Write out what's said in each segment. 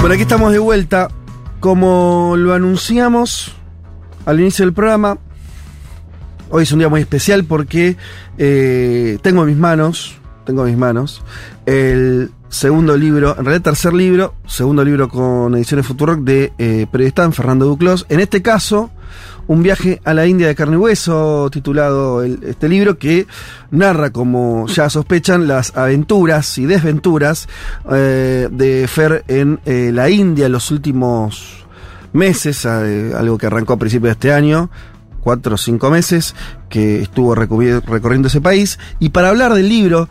Bueno, aquí estamos de vuelta. Como lo anunciamos al inicio del programa, hoy es un día muy especial porque eh, tengo en mis manos, tengo en mis manos, el segundo libro, en realidad tercer libro, segundo libro con ediciones Futurock de eh, Fernando Duclos. En este caso, un viaje a la India de carne y hueso, titulado este libro, que narra, como ya sospechan, las aventuras y desventuras eh, de Fer en eh, la India en los últimos meses, eh, algo que arrancó a principios de este año, cuatro o cinco meses, que estuvo recorriendo ese país. Y para hablar del libro,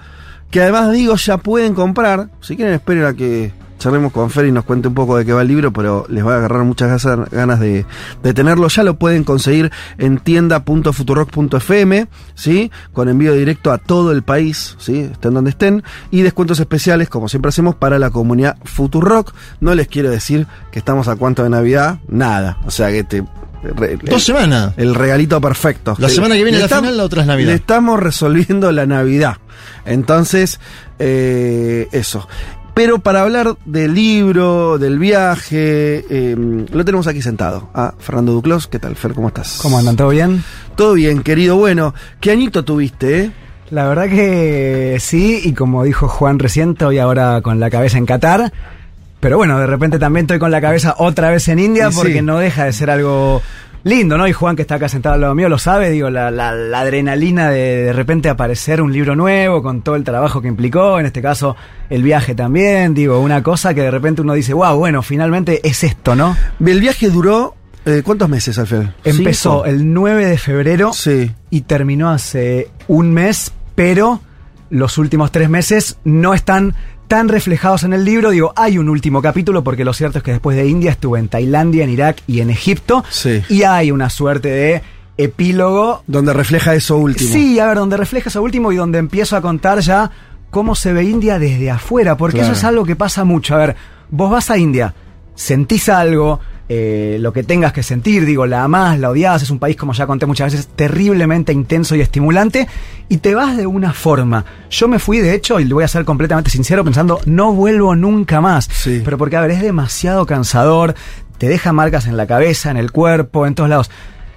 que además digo ya pueden comprar, si quieren esperen a que charlemos con Fer y nos cuente un poco de qué va el libro, pero les va a agarrar muchas ganas de, de tenerlo. Ya lo pueden conseguir en tienda.futurock.fm, ¿sí? Con envío directo a todo el país, ¿sí? Estén donde estén. Y descuentos especiales, como siempre hacemos, para la comunidad Futurock. No les quiero decir que estamos a cuánto de Navidad, nada. O sea que te... re- Dos semanas. el regalito perfecto. La semana que viene Le la final, la otra es Navidad. Le estamos resolviendo la Navidad. Entonces, eh, eso. Pero para hablar del libro, del viaje, eh, lo tenemos aquí sentado. A Fernando Duclos. ¿Qué tal, Fer? ¿Cómo estás? ¿Cómo andan? ¿Todo bien? Todo bien, querido. Bueno, ¿qué añito tuviste, eh? La verdad que sí, y como dijo Juan recién, estoy ahora con la cabeza en Qatar. Pero bueno, de repente también estoy con la cabeza otra vez en India sí. porque no deja de ser algo lindo, ¿no? Y Juan que está acá sentado al lado mío lo sabe, digo, la, la- la adrenalina de de repente aparecer un libro nuevo con todo el trabajo que implicó, en este caso el viaje también, digo, una cosa que de repente uno dice, wow, bueno, finalmente es esto, ¿no? El viaje duró. eh, ¿Cuántos meses, Alfred? Empezó ¿Cinco? el 9 de febrero Sí. y terminó hace un mes, pero los últimos tres meses no están tan reflejados en el libro. Digo, hay un último capítulo, porque lo cierto es que después de India estuve en Tailandia, en Irak y en Egipto. Sí. Y hay una suerte de epílogo. Donde refleja eso último. Sí, a ver, donde refleja eso último y donde empiezo a contar ya cómo se ve India desde afuera, porque Claro. eso es algo que pasa mucho. A ver, vos vas a India, sentís algo, eh, lo que tengas que sentir, digo, la amás, la odias, es un país, como ya conté muchas veces, terriblemente intenso y estimulante, y te vas de una forma. Yo me fui, de hecho, y le voy a ser completamente sincero, pensando, no vuelvo nunca más. Sí. Pero porque, a ver, es demasiado cansador, te deja marcas en la cabeza, en el cuerpo, en todos lados.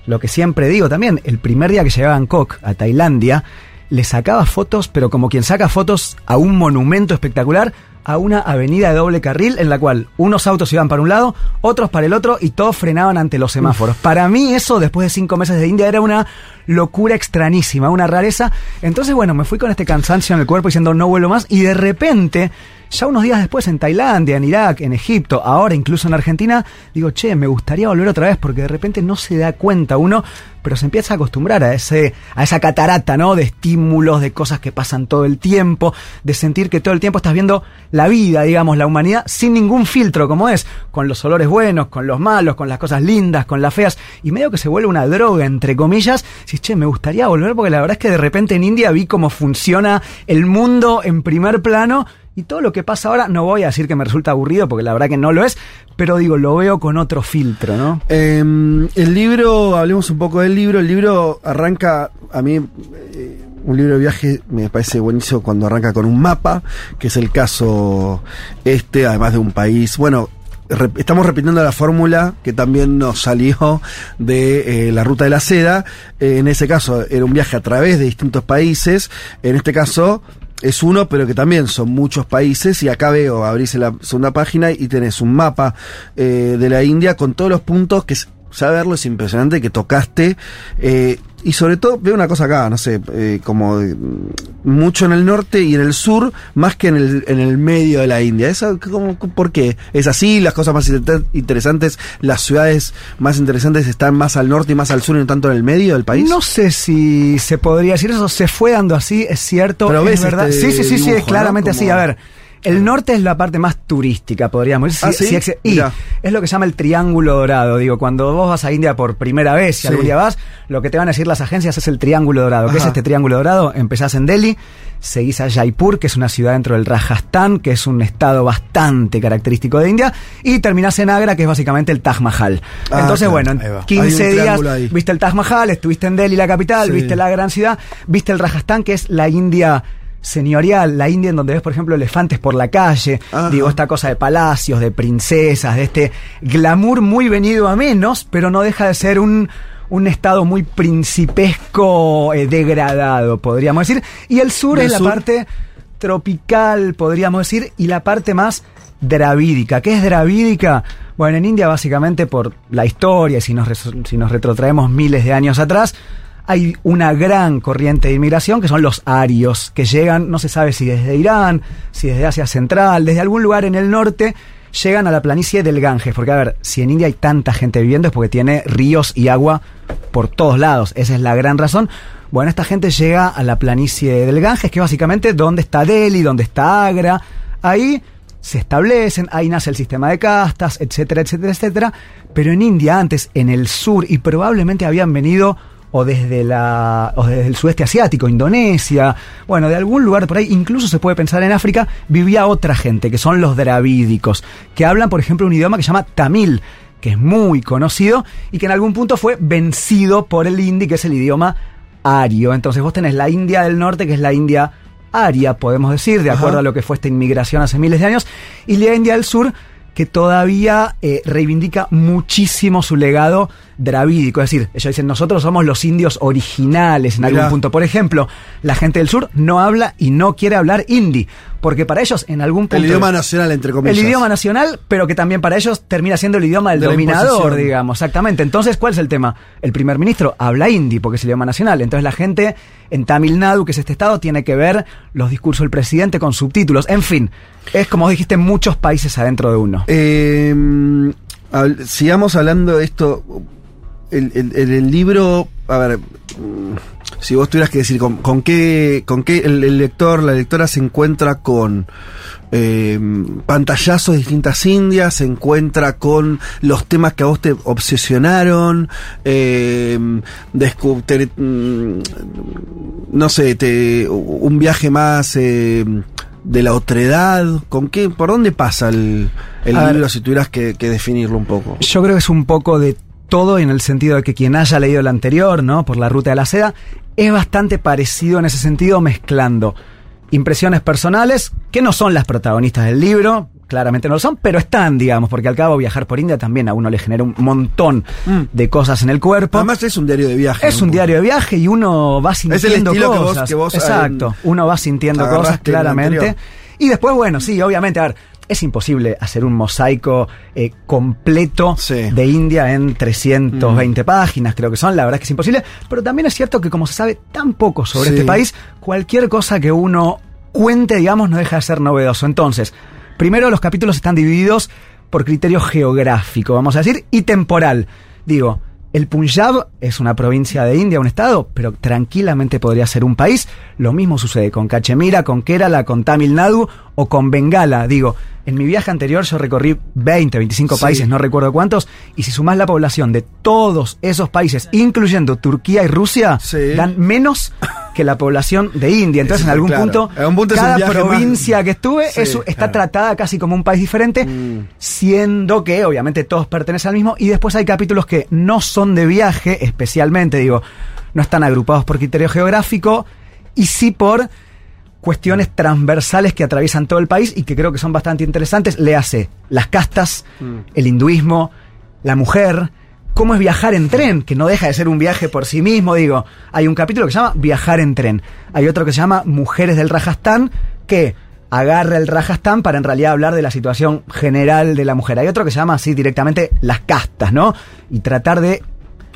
Lo que siempre digo también, el primer día que llegué a Bangkok, a Tailandia, le sacaba fotos, pero como quien saca fotos a un monumento espectacular, a una avenida de doble carril en la cual unos autos iban para un lado, otros para el otro y todos frenaban ante los semáforos. Para mí eso, después de cinco meses de India, era una locura extrañísima, una rareza. Entonces, bueno, me fui con este cansancio en el cuerpo diciendo no vuelvo más y de repente, ya unos días después en Tailandia, en Irak, en Egipto, ahora incluso en Argentina, digo, che, me gustaría volver otra vez porque de repente no se da cuenta uno, pero se empieza a acostumbrar a ese a esa catarata, ¿no? De estímulos, de cosas que pasan todo el tiempo, de sentir que todo el tiempo estás viendo la vida, digamos, la humanidad sin ningún filtro como es, con los olores buenos, con los malos, con las cosas lindas, con las feas, y medio que se vuelve una droga entre comillas, si che, me gustaría volver porque la verdad es que de repente en India vi cómo funciona el mundo en primer plano y todo lo que pasa ahora, no voy a decir que me resulta aburrido, porque la verdad que no lo es, pero digo, lo veo con otro filtro, ¿no? Eh, el libro, hablemos un poco del libro. El libro arranca, a mí, eh, un libro de viaje me parece buenísimo cuando arranca con un mapa, que es el caso este, además de un país. Bueno, estamos repitiendo la fórmula que también nos salió de eh, la ruta de la seda. Eh, en ese caso era un viaje a través de distintos países. En este caso es uno, pero que también son muchos países. Y acá veo, abrís la segunda página y tenés un mapa eh, de la India con todos los puntos que saberlo es impresionante que tocaste. eh, y sobre todo veo una cosa acá, no sé, eh, como de- mucho en el norte y en el sur, más que en el, en el medio de la India. ¿Eso, cómo, ¿Por qué? ¿Es así? ¿Las cosas más inter- interesantes, las ciudades más interesantes están más al norte y más al sur y no tanto en el medio del país? No sé si se podría decir eso, se fue dando así, es cierto, Pero es ves verdad. este sí, sí, sí, sí, es claramente ¿no? así. Como- A ver, El norte es la parte más turística, podríamos decir. ¿Ah, sí? si y es lo que se llama el triángulo dorado. Digo, cuando vos vas a India por primera vez, si Sí. algún día vas, lo que te van a decir las agencias es el triángulo dorado. ¿Qué es este triángulo dorado? Empezás en Delhi, seguís a Jaipur, que es una ciudad dentro del Rajasthan, que es un estado bastante característico de India, y terminás en Agra, que es básicamente el Taj Mahal. Ah, Entonces, claro, bueno, en va. Hay 15 un días ahí. viste el Taj Mahal, estuviste en Delhi, la capital, Sí. viste la gran ciudad, viste el Rajasthan, que es la India señorial, la India en donde ves, por ejemplo, elefantes por la calle, Ajá. digo, esta cosa de palacios, de princesas, de este glamour muy venido a menos, pero no deja de ser un, un estado muy principesco eh, degradado, podríamos decir. Y el sur ¿Y el es la parte tropical, podríamos decir, y la parte más dravídica. ¿Qué es dravídica? Bueno, en India básicamente por la historia, y si nos, si nos retrotraemos miles de años atrás, hay una gran corriente de inmigración que son los arios, que llegan, no se sabe si desde Irán, si desde Asia Central, desde algún lugar en el norte, llegan a la planicie del Ganges. Porque, a ver, si en India hay tanta gente viviendo es porque tiene ríos y agua por todos lados. Esa es la gran razón. Bueno, esta gente llega a la planicie del Ganges, que básicamente donde está Delhi, donde está Agra. Ahí se establecen, ahí nace el sistema de castas, etcétera, etcétera, etcétera. Pero en India antes, en el sur, y probablemente habían venido o desde la o desde el sudeste asiático, Indonesia, bueno, de algún lugar por ahí, incluso se puede pensar en África, vivía otra gente, que son los dravídicos, que hablan, por ejemplo, un idioma que se llama tamil, que es muy conocido y que en algún punto fue vencido por el hindi, que es el idioma ario. Entonces vos tenés la India del norte, que es la India aria, podemos decir, de Ajá. acuerdo a lo que fue esta inmigración hace miles de años, y la India del sur, que todavía eh, reivindica muchísimo su legado dravídico. Es decir, ellos dicen, nosotros somos los indios originales en Mirá. algún punto. Por ejemplo, la gente del sur no habla y no quiere hablar hindi, porque para ellos en algún punto... El idioma nacional, entre comillas. El idioma nacional, pero que también para ellos termina siendo el idioma del De dominador, digamos, exactamente. Entonces, ¿cuál es el tema? El primer ministro habla hindi porque es el idioma nacional. Entonces la gente en Tamil Nadu, que es este estado, tiene que ver los discursos del presidente con subtítulos. En fin, es como dijiste, muchos países adentro de uno. Eh, hab- sigamos hablando de esto. El, el- libro, a ver, mm, si vos tuvieras que decir con, con qué, con qué el, el lector, la lectora se encuentra con eh, pantallazos de distintas indias, se encuentra con los temas que a vos te obsesionaron, eh, te- mm, no sé, te, un viaje más eh, de la otredad, ¿con qué, por dónde pasa el, el A ver. libro si tuvieras que, que definirlo un poco? Yo creo que es un poco de todo en el sentido de que quien haya leído el anterior, ¿no? Por la ruta de la seda, es bastante parecido en ese sentido, mezclando impresiones personales, que no son las protagonistas del libro, claramente no lo son, pero están, digamos, porque al cabo viajar por India también a uno le genera un montón Mm. de cosas en el cuerpo. Además es un diario de viaje. es un diario de viaje y uno va sintiendo que vos- cosas. que vos, Exacto, eh, uno va sintiendo cosas claramente. Y después, bueno, sí, obviamente, a ver, es imposible hacer un mosaico eh, completo Sí. de India en 320 páginas, creo que son, la verdad es que es imposible, pero también es cierto que como se sabe tan poco sobre Sí. este país, cualquier cosa que uno cuente, digamos, no deja de ser novedoso. Entonces, primero los capítulos están divididos por criterio geográfico, vamos a decir, y temporal. Digo, el Punjab es una provincia de India, un estado, pero tranquilamente podría ser un país. Lo mismo sucede con Cachemira, con Kerala, con Tamil Nadu o con Bengala. Digo, en mi viaje anterior yo recorrí 20, 25 Sí. países, no recuerdo cuántos, y si sumás la población de todos esos países, incluyendo Turquía y Rusia, Sí. dan menos que la población de India. Entonces, en algún claro. punto, En cada más- provincia que estuve Sí, está claro. tratada casi como un país diferente, Mm. siendo que obviamente todos pertenecen al mismo. Y después hay capítulos que no son de viaje, especialmente, digo, no están agrupados por criterio geográfico y sí por cuestiones transversales que atraviesan todo el país y que creo que son bastante interesantes. Léase las castas, Mm. el hinduismo, la mujer, cómo es viajar en tren, que no deja de ser un viaje por sí mismo, digo. Hay un capítulo que se llama Viajar en tren. Hay otro que se llama Mujeres del Rajastán, que agarra el Rajastán para en realidad hablar de la situación general de la mujer. Hay otro que se llama así directamente las castas, ¿no? Y tratar de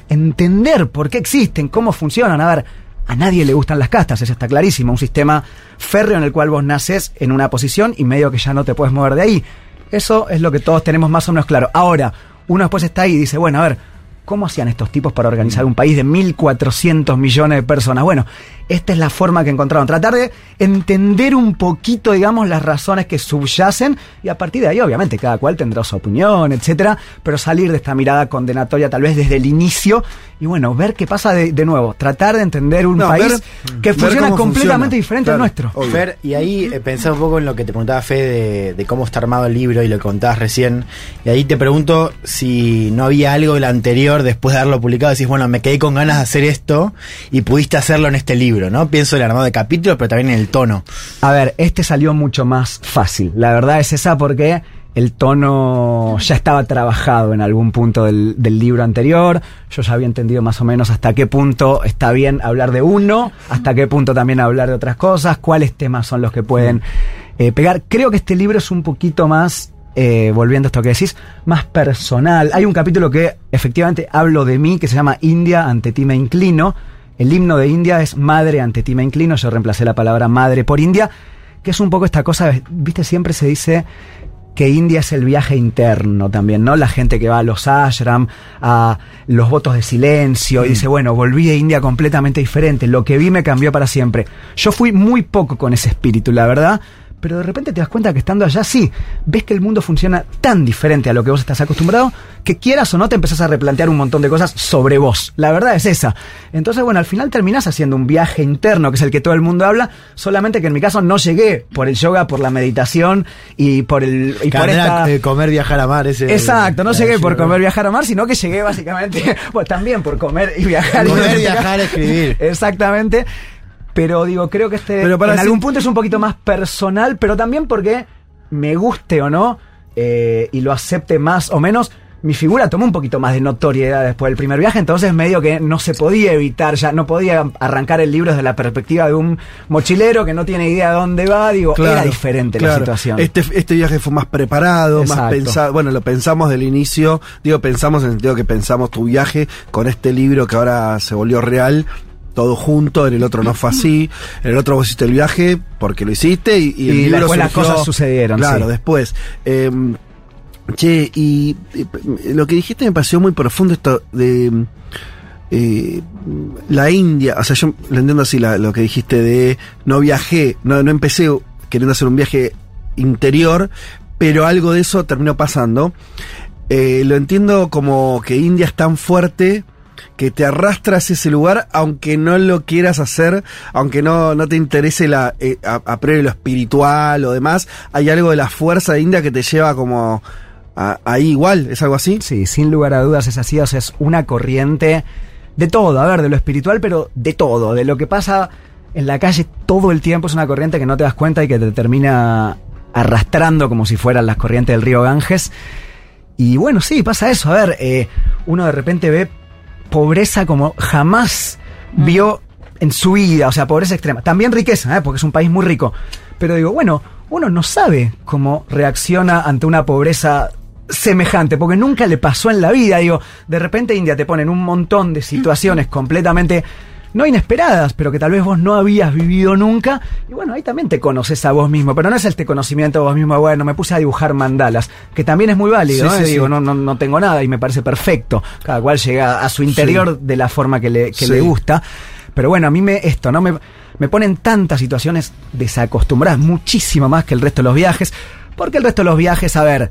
entender por qué existen, cómo funcionan. A ver, a nadie le gustan las castas, eso está clarísimo. Un sistema férreo en el cual vos naces en una posición y medio que ya no te puedes mover de ahí. Eso es lo que todos tenemos más o menos claro. Ahora, uno después está ahí y dice, bueno, a ver, ¿Cómo hacían estos tipos para organizar un país de 1.400 millones de personas? Bueno, esta es la forma que encontraron. Tratar de entender un poquito, digamos, las razones que subyacen y a partir de ahí, obviamente, cada cual tendrá su opinión, etcétera, pero salir de esta mirada condenatoria tal vez desde el inicio y bueno, ver qué pasa de, de nuevo. Tratar de entender un No, país ver- que funciona completamente funciona. diferente Claro. al nuestro. Obvio. Fer, y ahí eh, pensaba un poco en lo que te preguntaba Fede de, de cómo está armado el libro y lo que contabas recién. Y ahí te pregunto si no había algo del anterior después de haberlo publicado. Decís, bueno, me quedé con ganas de hacer esto y pudiste hacerlo en este libro, ¿no? Pienso en el armado de capítulos, pero también en el tono. A ver, este salió mucho más fácil. La verdad es esa porque el tono ya estaba trabajado en algún punto del, del libro anterior. Yo ya había entendido más o menos hasta qué punto está bien hablar de uno, hasta qué punto también hablar de otras cosas, cuáles temas son los que pueden eh, pegar. Creo que este libro es un poquito más, eh, volviendo a esto que decís, más personal. Hay un capítulo que efectivamente hablo de mí, que se llama India, ante ti me inclino. El himno de India es Madre ante ti me inclino. Yo reemplacé la palabra madre por India, que es un poco esta cosa, viste, siempre se dice que India es el viaje interno también, ¿no? La gente que va a los ashram, a los votos de silencio, y dice, bueno, volví a India completamente diferente, lo que vi me cambió para siempre. Yo fui muy poco con ese espíritu, la verdad, pero de repente te das cuenta que estando allá sí, ves que el mundo funciona tan diferente a lo que vos estás acostumbrado, que quieras o no te empezás a replantear un montón de cosas sobre vos. La verdad es esa. Entonces, bueno, al final terminás haciendo un viaje interno, que es el que todo el mundo habla, solamente que en mi caso no llegué por el yoga, por la meditación y por el... Y por esta... eh, comer, viajar, amar. Ese, Exacto, no llegué por comer, viajar, amar, sino que llegué básicamente, pues también por comer y viajar. Comer, viajar, escribir. Exactamente. Pero digo, creo que este Pero para en algún punto es un poquito más personal, pero también porque me guste o no, eh, y lo acepte más o menos, mi figura tomó un poquito más de notoriedad después del primer viaje, entonces medio que no se podía evitar, ya no podía arrancar el libro desde la perspectiva de un mochilero que no tiene idea de dónde va, digo, era diferente la situación. Este, este viaje fue más preparado, más pensado. Bueno, lo pensamos del inicio. Digo, pensamos en el sentido que pensamos tu viaje con este libro que ahora se volvió real. Todo junto, en el otro no fue así. En el otro vos hiciste el viaje porque lo hiciste y, y las cosas sucedieron, Claro, sí. después. Eh, che, y lo que dijiste me pareció muy profundo esto de eh, la India, o sea, yo lo entiendo así la- lo que dijiste de no viajé, no, no empecé queriendo hacer un viaje interior, pero algo de eso terminó pasando. Eh, lo entiendo como que India es tan fuerte que te arrastra hacia ese lugar, aunque no lo quieras hacer, aunque no, no te interese la, eh, lo espiritual o demás, hay algo de la fuerza de India que te lleva como ahí igual, ¿es algo así? Sí, sin lugar a dudas es así, o sea, es una corriente de todo, a ver, de lo espiritual, pero de todo, de lo que pasa en la calle todo el tiempo, es una corriente que no te das cuenta y que te termina arrastrando como si fueran las corrientes del río Ganges. Y bueno, sí, pasa eso, a ver, eh, uno de repente ve pobreza como jamás vio en su vida, o sea, pobreza extrema. También riqueza, ¿eh? porque es un país muy rico. Pero digo, bueno, uno no sabe cómo reacciona ante una pobreza semejante, porque nunca le pasó en la vida. Digo, de repente India te ponen un montón de situaciones completamente no inesperadas, pero que tal vez vos no habías vivido nunca. Y bueno, ahí también te conoces a vos mismo, pero no es este conocimiento de vos mismo, bueno, me puse a dibujar mandalas, que también es muy válido, Sí, ¿eh? sí, digo, sí. no, no, no tengo nada y me parece perfecto. Cada cual llega a su interior de la forma que le, que le gusta. Pero bueno, a mí me, esto, ¿no? Me, me ponen tantas situaciones desacostumbradas, muchísimo más que el resto de los viajes, porque el resto de los viajes, a ver,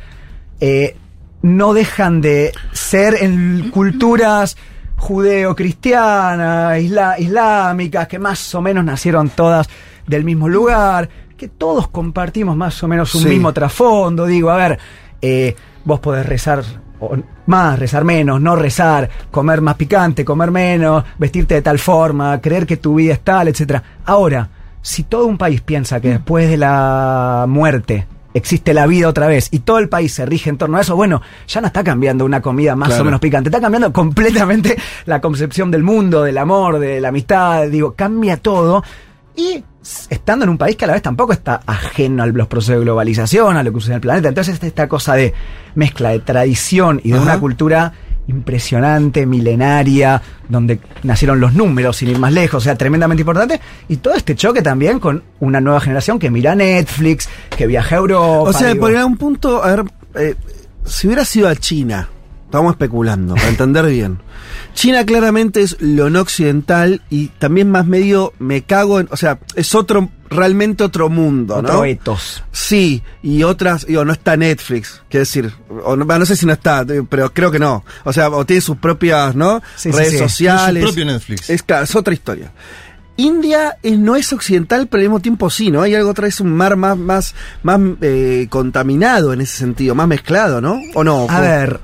eh, no dejan de ser en culturas judeo-cristianas, isla- islámicas, que más o menos nacieron todas del mismo lugar, que todos compartimos más o menos un Sí. mismo trasfondo. Digo, a ver, eh, vos podés rezar o más, rezar menos, no rezar, comer más picante, comer menos, vestirte de tal forma, creer que tu vida es tal, etcétera. Ahora, si todo un país piensa que después de la muerte existe la vida otra vez y todo el país se rige en torno a eso, bueno, ya no está cambiando una comida más Claro. o menos picante, está cambiando completamente la concepción del mundo, del amor, de la amistad, digo, cambia todo y estando en un país que a la vez tampoco está ajeno a los procesos de globalización, a lo que sucede en el planeta, entonces está esta cosa de mezcla de tradición y de Ajá. una cultura impresionante, milenaria, donde nacieron los números, sin ir más lejos, o sea, tremendamente importante, y todo este choque también con una nueva generación que mira Netflix, que viaja a Europa. O sea, digo. por algún punto, a ver, eh, si hubiera sido a China, estamos especulando, para entender bien. China claramente es lo no occidental y también más medio me cago en, o sea, es otro, realmente otro mundo, ¿no? Otro etos. Sí, y otras, digo, no está Netflix, quiero decir, o no, no sé si no está, eh, pero creo que no. O sea, o tiene sus propias, ¿no? Sí, sí, Redes sí. sociales. Su propio Netflix. Es claro, es otra historia. India es- no es occidental, pero al mismo tiempo sí, ¿no? Hay algo otra vez un mar más, más, más eh, contaminado en ese sentido, más mezclado, ¿no? ¿O no? A ver,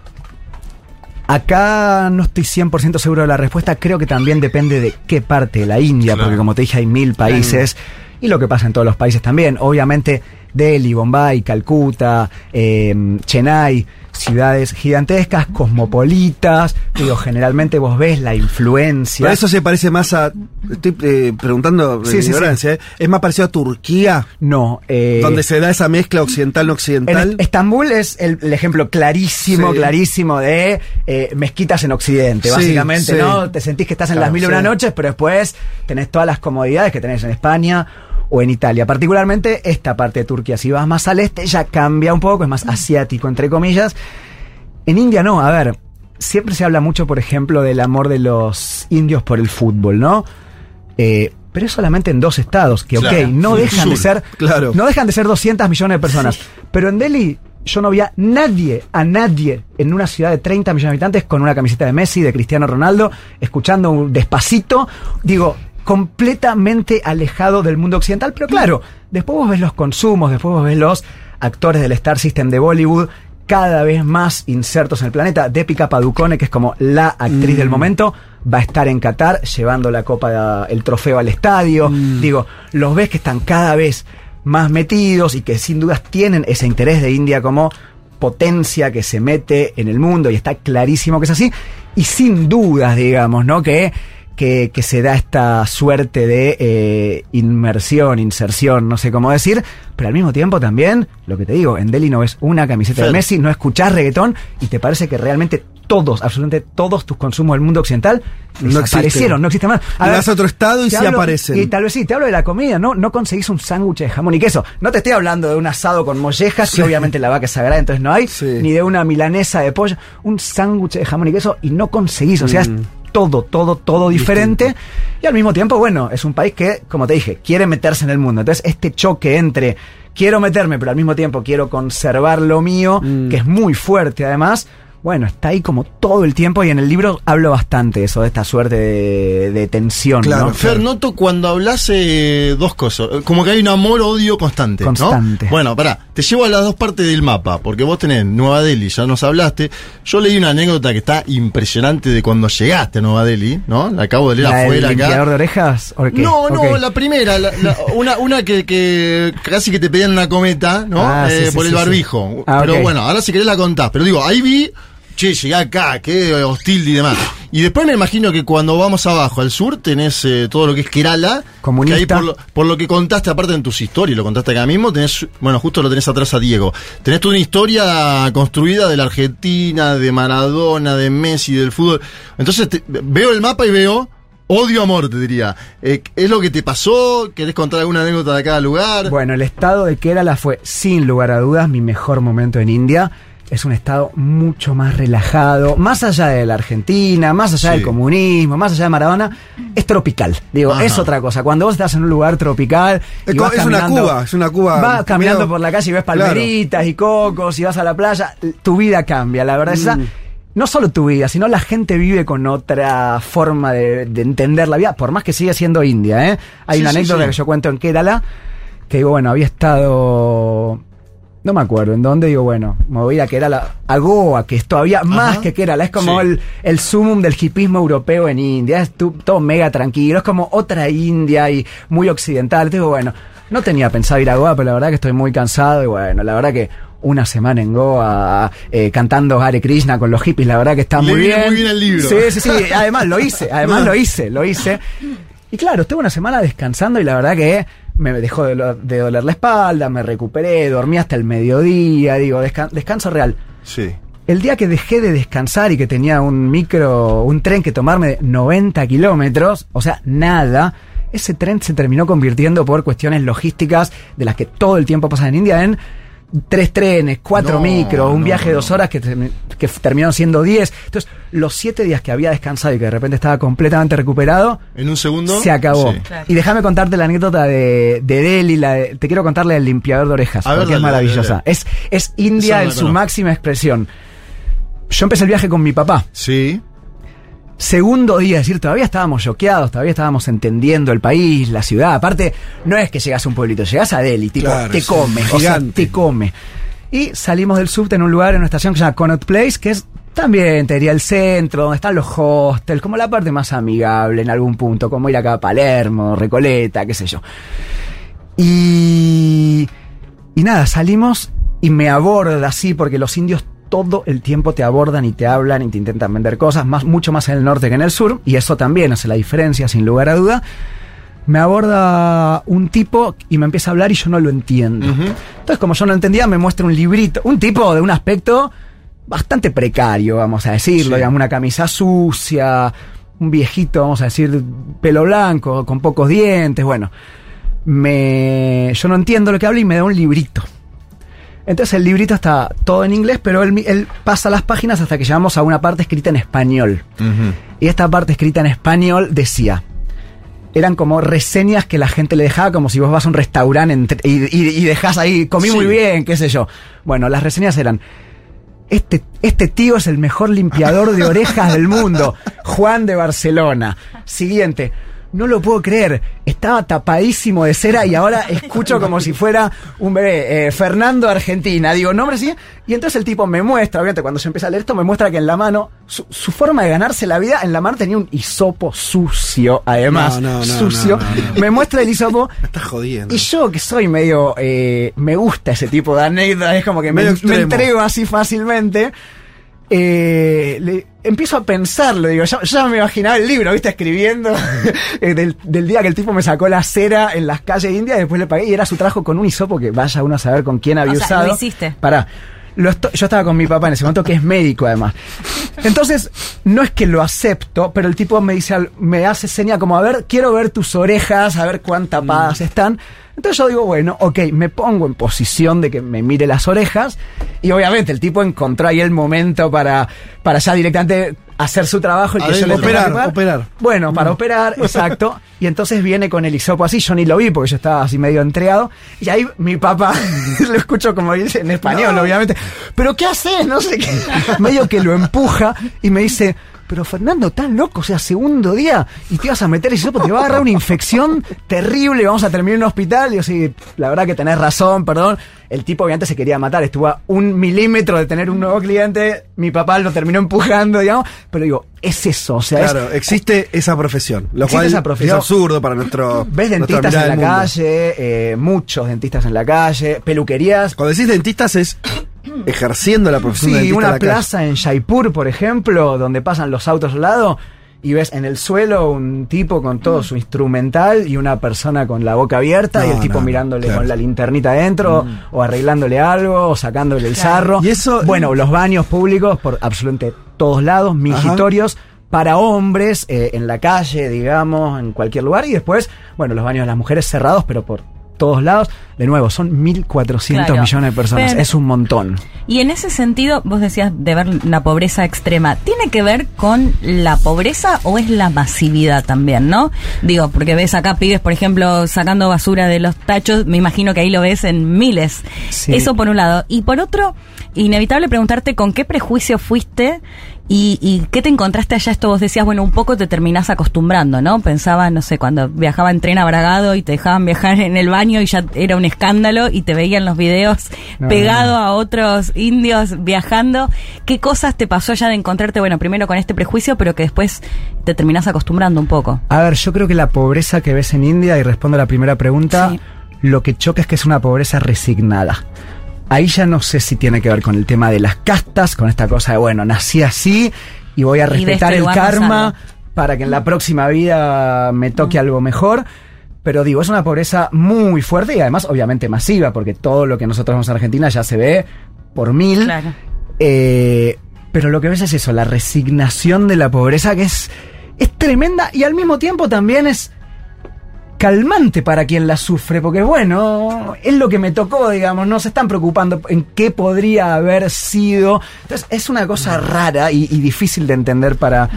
acá no estoy 100% seguro de la respuesta. Creo que también depende de qué parte de la India, Claro. porque como te dije, hay mil países. Y lo que pasa en todos los países también. Obviamente, Delhi, Bombay, Calcuta, eh, Chennai, ciudades gigantescas, cosmopolitas. Digo, generalmente vos ves la influencia. Pero eso se parece más a. Estoy eh, preguntando de Sí, sí, ¿eh? Es más parecido a Turquía, no. eh, donde se da esa mezcla occidental-no En occidental. Est- Estambul es el, el ejemplo clarísimo, clarísimo de eh, mezquitas en Occidente, básicamente. ¿no? Te sentís que estás en Claro, las mil y una noches, pero después tenés todas las comodidades que tenés en España o en Italia. Particularmente esta parte de Turquía. Si vas más al este, ya cambia un poco, es más asiático, entre comillas. En India no, a ver, siempre se habla mucho, por ejemplo, del amor de los indios por el fútbol, ¿no? Eh, pero es solamente en dos estados, que Claro. ok, no dejan de ser, claro. no dejan de ser 200 millones de personas. Pero en Delhi yo no vi a nadie, a nadie en una ciudad de 30 millones de habitantes con una camiseta de Messi, de Cristiano Ronaldo, escuchando un despacito, digo, completamente alejado del mundo occidental, pero claro, después vos ves los consumos, después vos ves los actores del Star System de Bollywood cada vez más insertos en el planeta. Deepika Padukone, que es como la actriz del momento, va a estar en Qatar llevando la copa, el trofeo al estadio. Digo, los ves que están cada vez más metidos y que sin dudas tienen ese interés de India como potencia que se mete en el mundo y está clarísimo que es así. Y sin dudas, digamos, ¿no? Que, que, que se da esta suerte de eh, inmersión, inserción, no sé cómo decir, pero al mismo tiempo también, lo que te digo, en Delhi no ves una camiseta de. Messi, no escuchás reggaetón y te parece que realmente todos, absolutamente todos tus consumos del mundo occidental No desaparecieron, existen. no existen más. Y vas a otro estado y te sí aparecen. Y tal vez sí, te hablo de la comida, ¿no? No conseguís un sándwich de jamón y queso. No te estoy hablando de un asado con mollejas, que obviamente la vaca es sagrada, entonces no hay, Sí. ni de una milanesa de pollo. Un sándwich de jamón y queso y no conseguís, o sea, Mm. Todo, todo, todo diferente. Y al mismo tiempo, bueno, es un país que, como te dije, quiere meterse en el mundo. Entonces, este choque entre quiero meterme, pero al mismo tiempo quiero conservar lo mío, Mm. que es muy fuerte además. Bueno, está ahí como todo el tiempo y en el libro hablo bastante eso, de esta suerte de, de tensión, Claro, ¿no? Fer, noto cuando hablas eh, dos cosas. Como que hay un amor-odio constante. ¿no? Constante. Bueno, pará, te llevo a las dos partes del mapa, porque vos tenés Nueva Delhi, ya nos hablaste. Yo leí una anécdota que está impresionante de cuando llegaste a Nueva Delhi, ¿no? La acabo de leer ¿La del afuera limpiador acá. de orejas? ¿O qué? No, no, la primera, la- la- una, una que, que casi que te pedían una cometa, ¿no? Ah, Eh, sí, por sí, el barbijo. Ah, Pero bueno, ahora si querés la contás. Pero digo, ahí vi, che, llegué acá, qué hostil y demás. Y después me imagino que cuando vamos abajo, al sur, tenés eh, todo lo que es Kerala. Comunista. Que ahí por lo, por lo que contaste, aparte en tus historias, lo contaste acá mismo, tenés, bueno, justo lo tenés atrás a Diego. Tenés toda una historia construida de la Argentina, de Maradona, de Messi, del fútbol. Entonces te- veo el mapa y veo odio amor, te diría. Eh, ¿Es lo que te pasó? ¿Querés contar alguna anécdota de cada lugar? Bueno, el estado de Kerala fue, sin lugar a dudas, mi mejor momento en India. Es un estado mucho más relajado, más allá de la Argentina, más allá Sí. del comunismo, más allá de Maradona, es tropical. Digo, Ajá. es otra cosa. Cuando vos estás en un lugar tropical, y Es vas es una Cuba, es una Cuba Vas caminando por la calle y ves Claro. palmeritas y cocos y vas a la playa, tu vida cambia. La verdad es esa. Mm. No solo tu vida, sino la gente vive con otra forma de, de entender la vida, por más que siga siendo India. ¿eh? Hay Sí, una anécdota sí. que yo cuento en Kerala, que digo, bueno, había estado. No me acuerdo en dónde, digo, bueno, me voy a Kerala, a Goa, que es todavía más que Kerala, es como Sí. el, el sumum del hipismo europeo en India, es tu- todo mega tranquilo, es como otra India y muy occidental. Digo, bueno, no tenía pensado ir a Goa, pero la verdad que estoy muy cansado y bueno, la verdad que una semana en Goa eh, cantando Hare Krishna con los hippies, la verdad que está Le muy bien. muy bien el libro. Sí, sí, sí, además lo hice, además lo hice, lo hice. Y claro, estuve una semana descansando y la verdad que me dejó de, doler la espalda, me recuperé, dormí hasta el mediodía, digo, descan- descanso real. Sí. El día que dejé de descansar y que tenía un micro, un tren que tomarme de 90 kilómetros, o sea, nada, ese tren se terminó convirtiendo por cuestiones logísticas de las que todo el tiempo pasan en India en tres trenes, cuatro No, micros, un no, viaje de dos horas que, que terminaron siendo diez. Entonces, los siete días que había descansado y que de repente estaba completamente recuperado, En un segundo. se acabó. Sí. Claro. Y déjame contarte la anécdota de, de Delhi, la de- te quiero contarle del limpiador de orejas, A ver, porque es maravillosa. dale, dale. Es, es India en su máxima expresión. Yo empecé el viaje con mi papá. Sí. Segundo día, es decir, todavía estábamos choqueados, todavía estábamos entendiendo el país, la ciudad. Aparte, no es que llegas a un pueblito, llegas a Delhi, tipo, Claro, te come, o sea, te come. Y salimos del subte en un lugar, en una estación que se llama Connaught Place, que es también, te diría, el centro, donde están los hostels, como la parte más amigable en algún punto, como ir acá a Palermo, Recoleta, qué sé yo. Y, y nada, salimos y me aborda así, porque los indios todo el tiempo te abordan y te hablan y te intentan vender cosas, más, mucho más en el norte que en el sur, y eso también hace la diferencia, sin lugar a duda. Me aborda un tipo y me empieza a hablar y yo no lo entiendo. Entonces, como yo no entendía, me muestra un librito, un tipo de un aspecto bastante precario, vamos a decirlo, Sí. digamos, una camisa sucia, un viejito, vamos a decir, pelo blanco, con pocos dientes, bueno. Me, yo no entiendo lo que habla y me da un librito. Entonces el librito está todo en inglés, pero él, pasa las páginas hasta que llegamos a una parte escrita en español. Y esta parte escrita en español decía, eran como reseñas que la gente le dejaba, como si vos vas a un restaurante y, y, y dejás ahí, comí Sí. muy bien, qué sé yo. Bueno, las reseñas eran, este, este tío es el mejor limpiador de orejas del mundo, Juan de Barcelona. Siguiente. No lo puedo creer, estaba tapadísimo de cera y ahora escucho como si fuera un bebé. Eh, Fernando Argentina, digo, nombre así. Y entonces el tipo me muestra, obviamente cuando se empieza a leer esto, me muestra que en la mano, su, su forma de ganarse la vida, en la mano tenía un hisopo sucio, además. No, no, no, sucio. Me muestra el hisopo Me estás jodiendo. y yo que soy medio, eh, me gusta ese tipo de anécdotas, es como que me, me entrego así fácilmente. eh, le- empiezo a pensarlo, digo, ya, ya me imaginaba el libro, viste, escribiendo eh, del, del día que el tipo me sacó la cera en las calles indias y después le pagué y era su trabajo con un hisopo que vaya uno a saber con quién había O sea, usado. lo hiciste. Pará. Lo yo estaba con mi papá en ese momento, que es médico además. Entonces, no es que lo acepto, pero el tipo me dice, me hace seña como, a ver, quiero ver tus orejas, a ver cuán tapadas están. Entonces yo digo, bueno, ok, me pongo en posición de que me mire las orejas. Y obviamente el tipo encontró ahí el momento para, para ya directamente hacer su trabajo y que yo le tenga que Operar, operar. Bueno, para operar, exacto. Y entonces viene con el hisopo así, yo ni lo vi porque yo estaba así medio entregado. Y ahí mi papá, lo escucho como dice en español, obviamente. ¿Pero qué haces? No sé qué. Medio que lo empuja y me dice. Pero Fernando, estás loco, o sea, segundo día y te vas a meter ese hisopo, te va a agarrar una infección terrible, vamos a terminar en un hospital. Y yo sí, la verdad que tenés razón, perdón. El tipo obviamente se quería matar, estuvo a un milímetro de tener un nuevo cliente, mi papá lo terminó empujando, digamos, pero digo, es eso, o sea, es- Claro, existe esa profesión. Lo cual esa profesión. es absurdo para nuestro. Ves dentistas en la mundo. calle, eh, muchos dentistas en la calle, peluquerías. Cuando decís dentistas es ejerciendo la profesión de Sí, dentista en una la calle. plaza en Jaipur, por ejemplo, donde pasan los autos al lado y ves en el suelo un tipo con todo su instrumental y una persona con la boca abierta y el tipo no, mirándole claro. con la linternita adentro o arreglándole algo o sacándole el Claro. sarro. Y eso- bueno, los baños públicos por absolutamente todos lados, mingitorios. Para hombres, eh, en la calle, digamos, en cualquier lugar. Y después, bueno, los baños de las mujeres cerrados, pero por todos lados. De nuevo, son 1.400 Claro. millones de personas. Pero- es un montón. Y en ese sentido, vos decías de ver la pobreza extrema. ¿Tiene que ver con la pobreza o es la masividad también, no? Digo, porque ves acá pibes, por ejemplo, sacando basura de los tachos, me imagino que ahí lo ves en miles. Sí. Eso por un lado. Y por otro, inevitable preguntarte con qué prejuicio fuiste y, y qué te encontraste allá. Esto vos decías, bueno, un poco te terminás acostumbrando, ¿no? Pensaba, no sé, cuando viajaba en tren a Bragado y te dejaban viajar en el baño y ya era un escándalo y te veían los videos No, pegado no, no. a otros indios viajando. ¿Qué cosas te pasó ya de encontrarte, bueno, primero con este prejuicio, pero que después te terminás acostumbrando un poco? A ver, yo creo que la pobreza que ves en India, y respondo a la primera pregunta, Sí. lo que choca es que es una pobreza resignada. Ahí ya no sé si tiene que ver con el tema de las castas, con esta cosa de, bueno, nací así y voy a respetar el karma para que en la próxima vida me toque algo mejor. Pero digo, es una pobreza muy fuerte y además obviamente masiva, porque todo lo que nosotros vemos en Argentina ya se ve por mil. Claro. Eh, pero lo que ves es eso, la resignación de la pobreza que es, es tremenda y al mismo tiempo también es calmante para quien la sufre, porque bueno, es lo que me tocó, digamos, no se están preocupando en qué podría haber sido. Entonces es una cosa rara y, y difícil de entender para,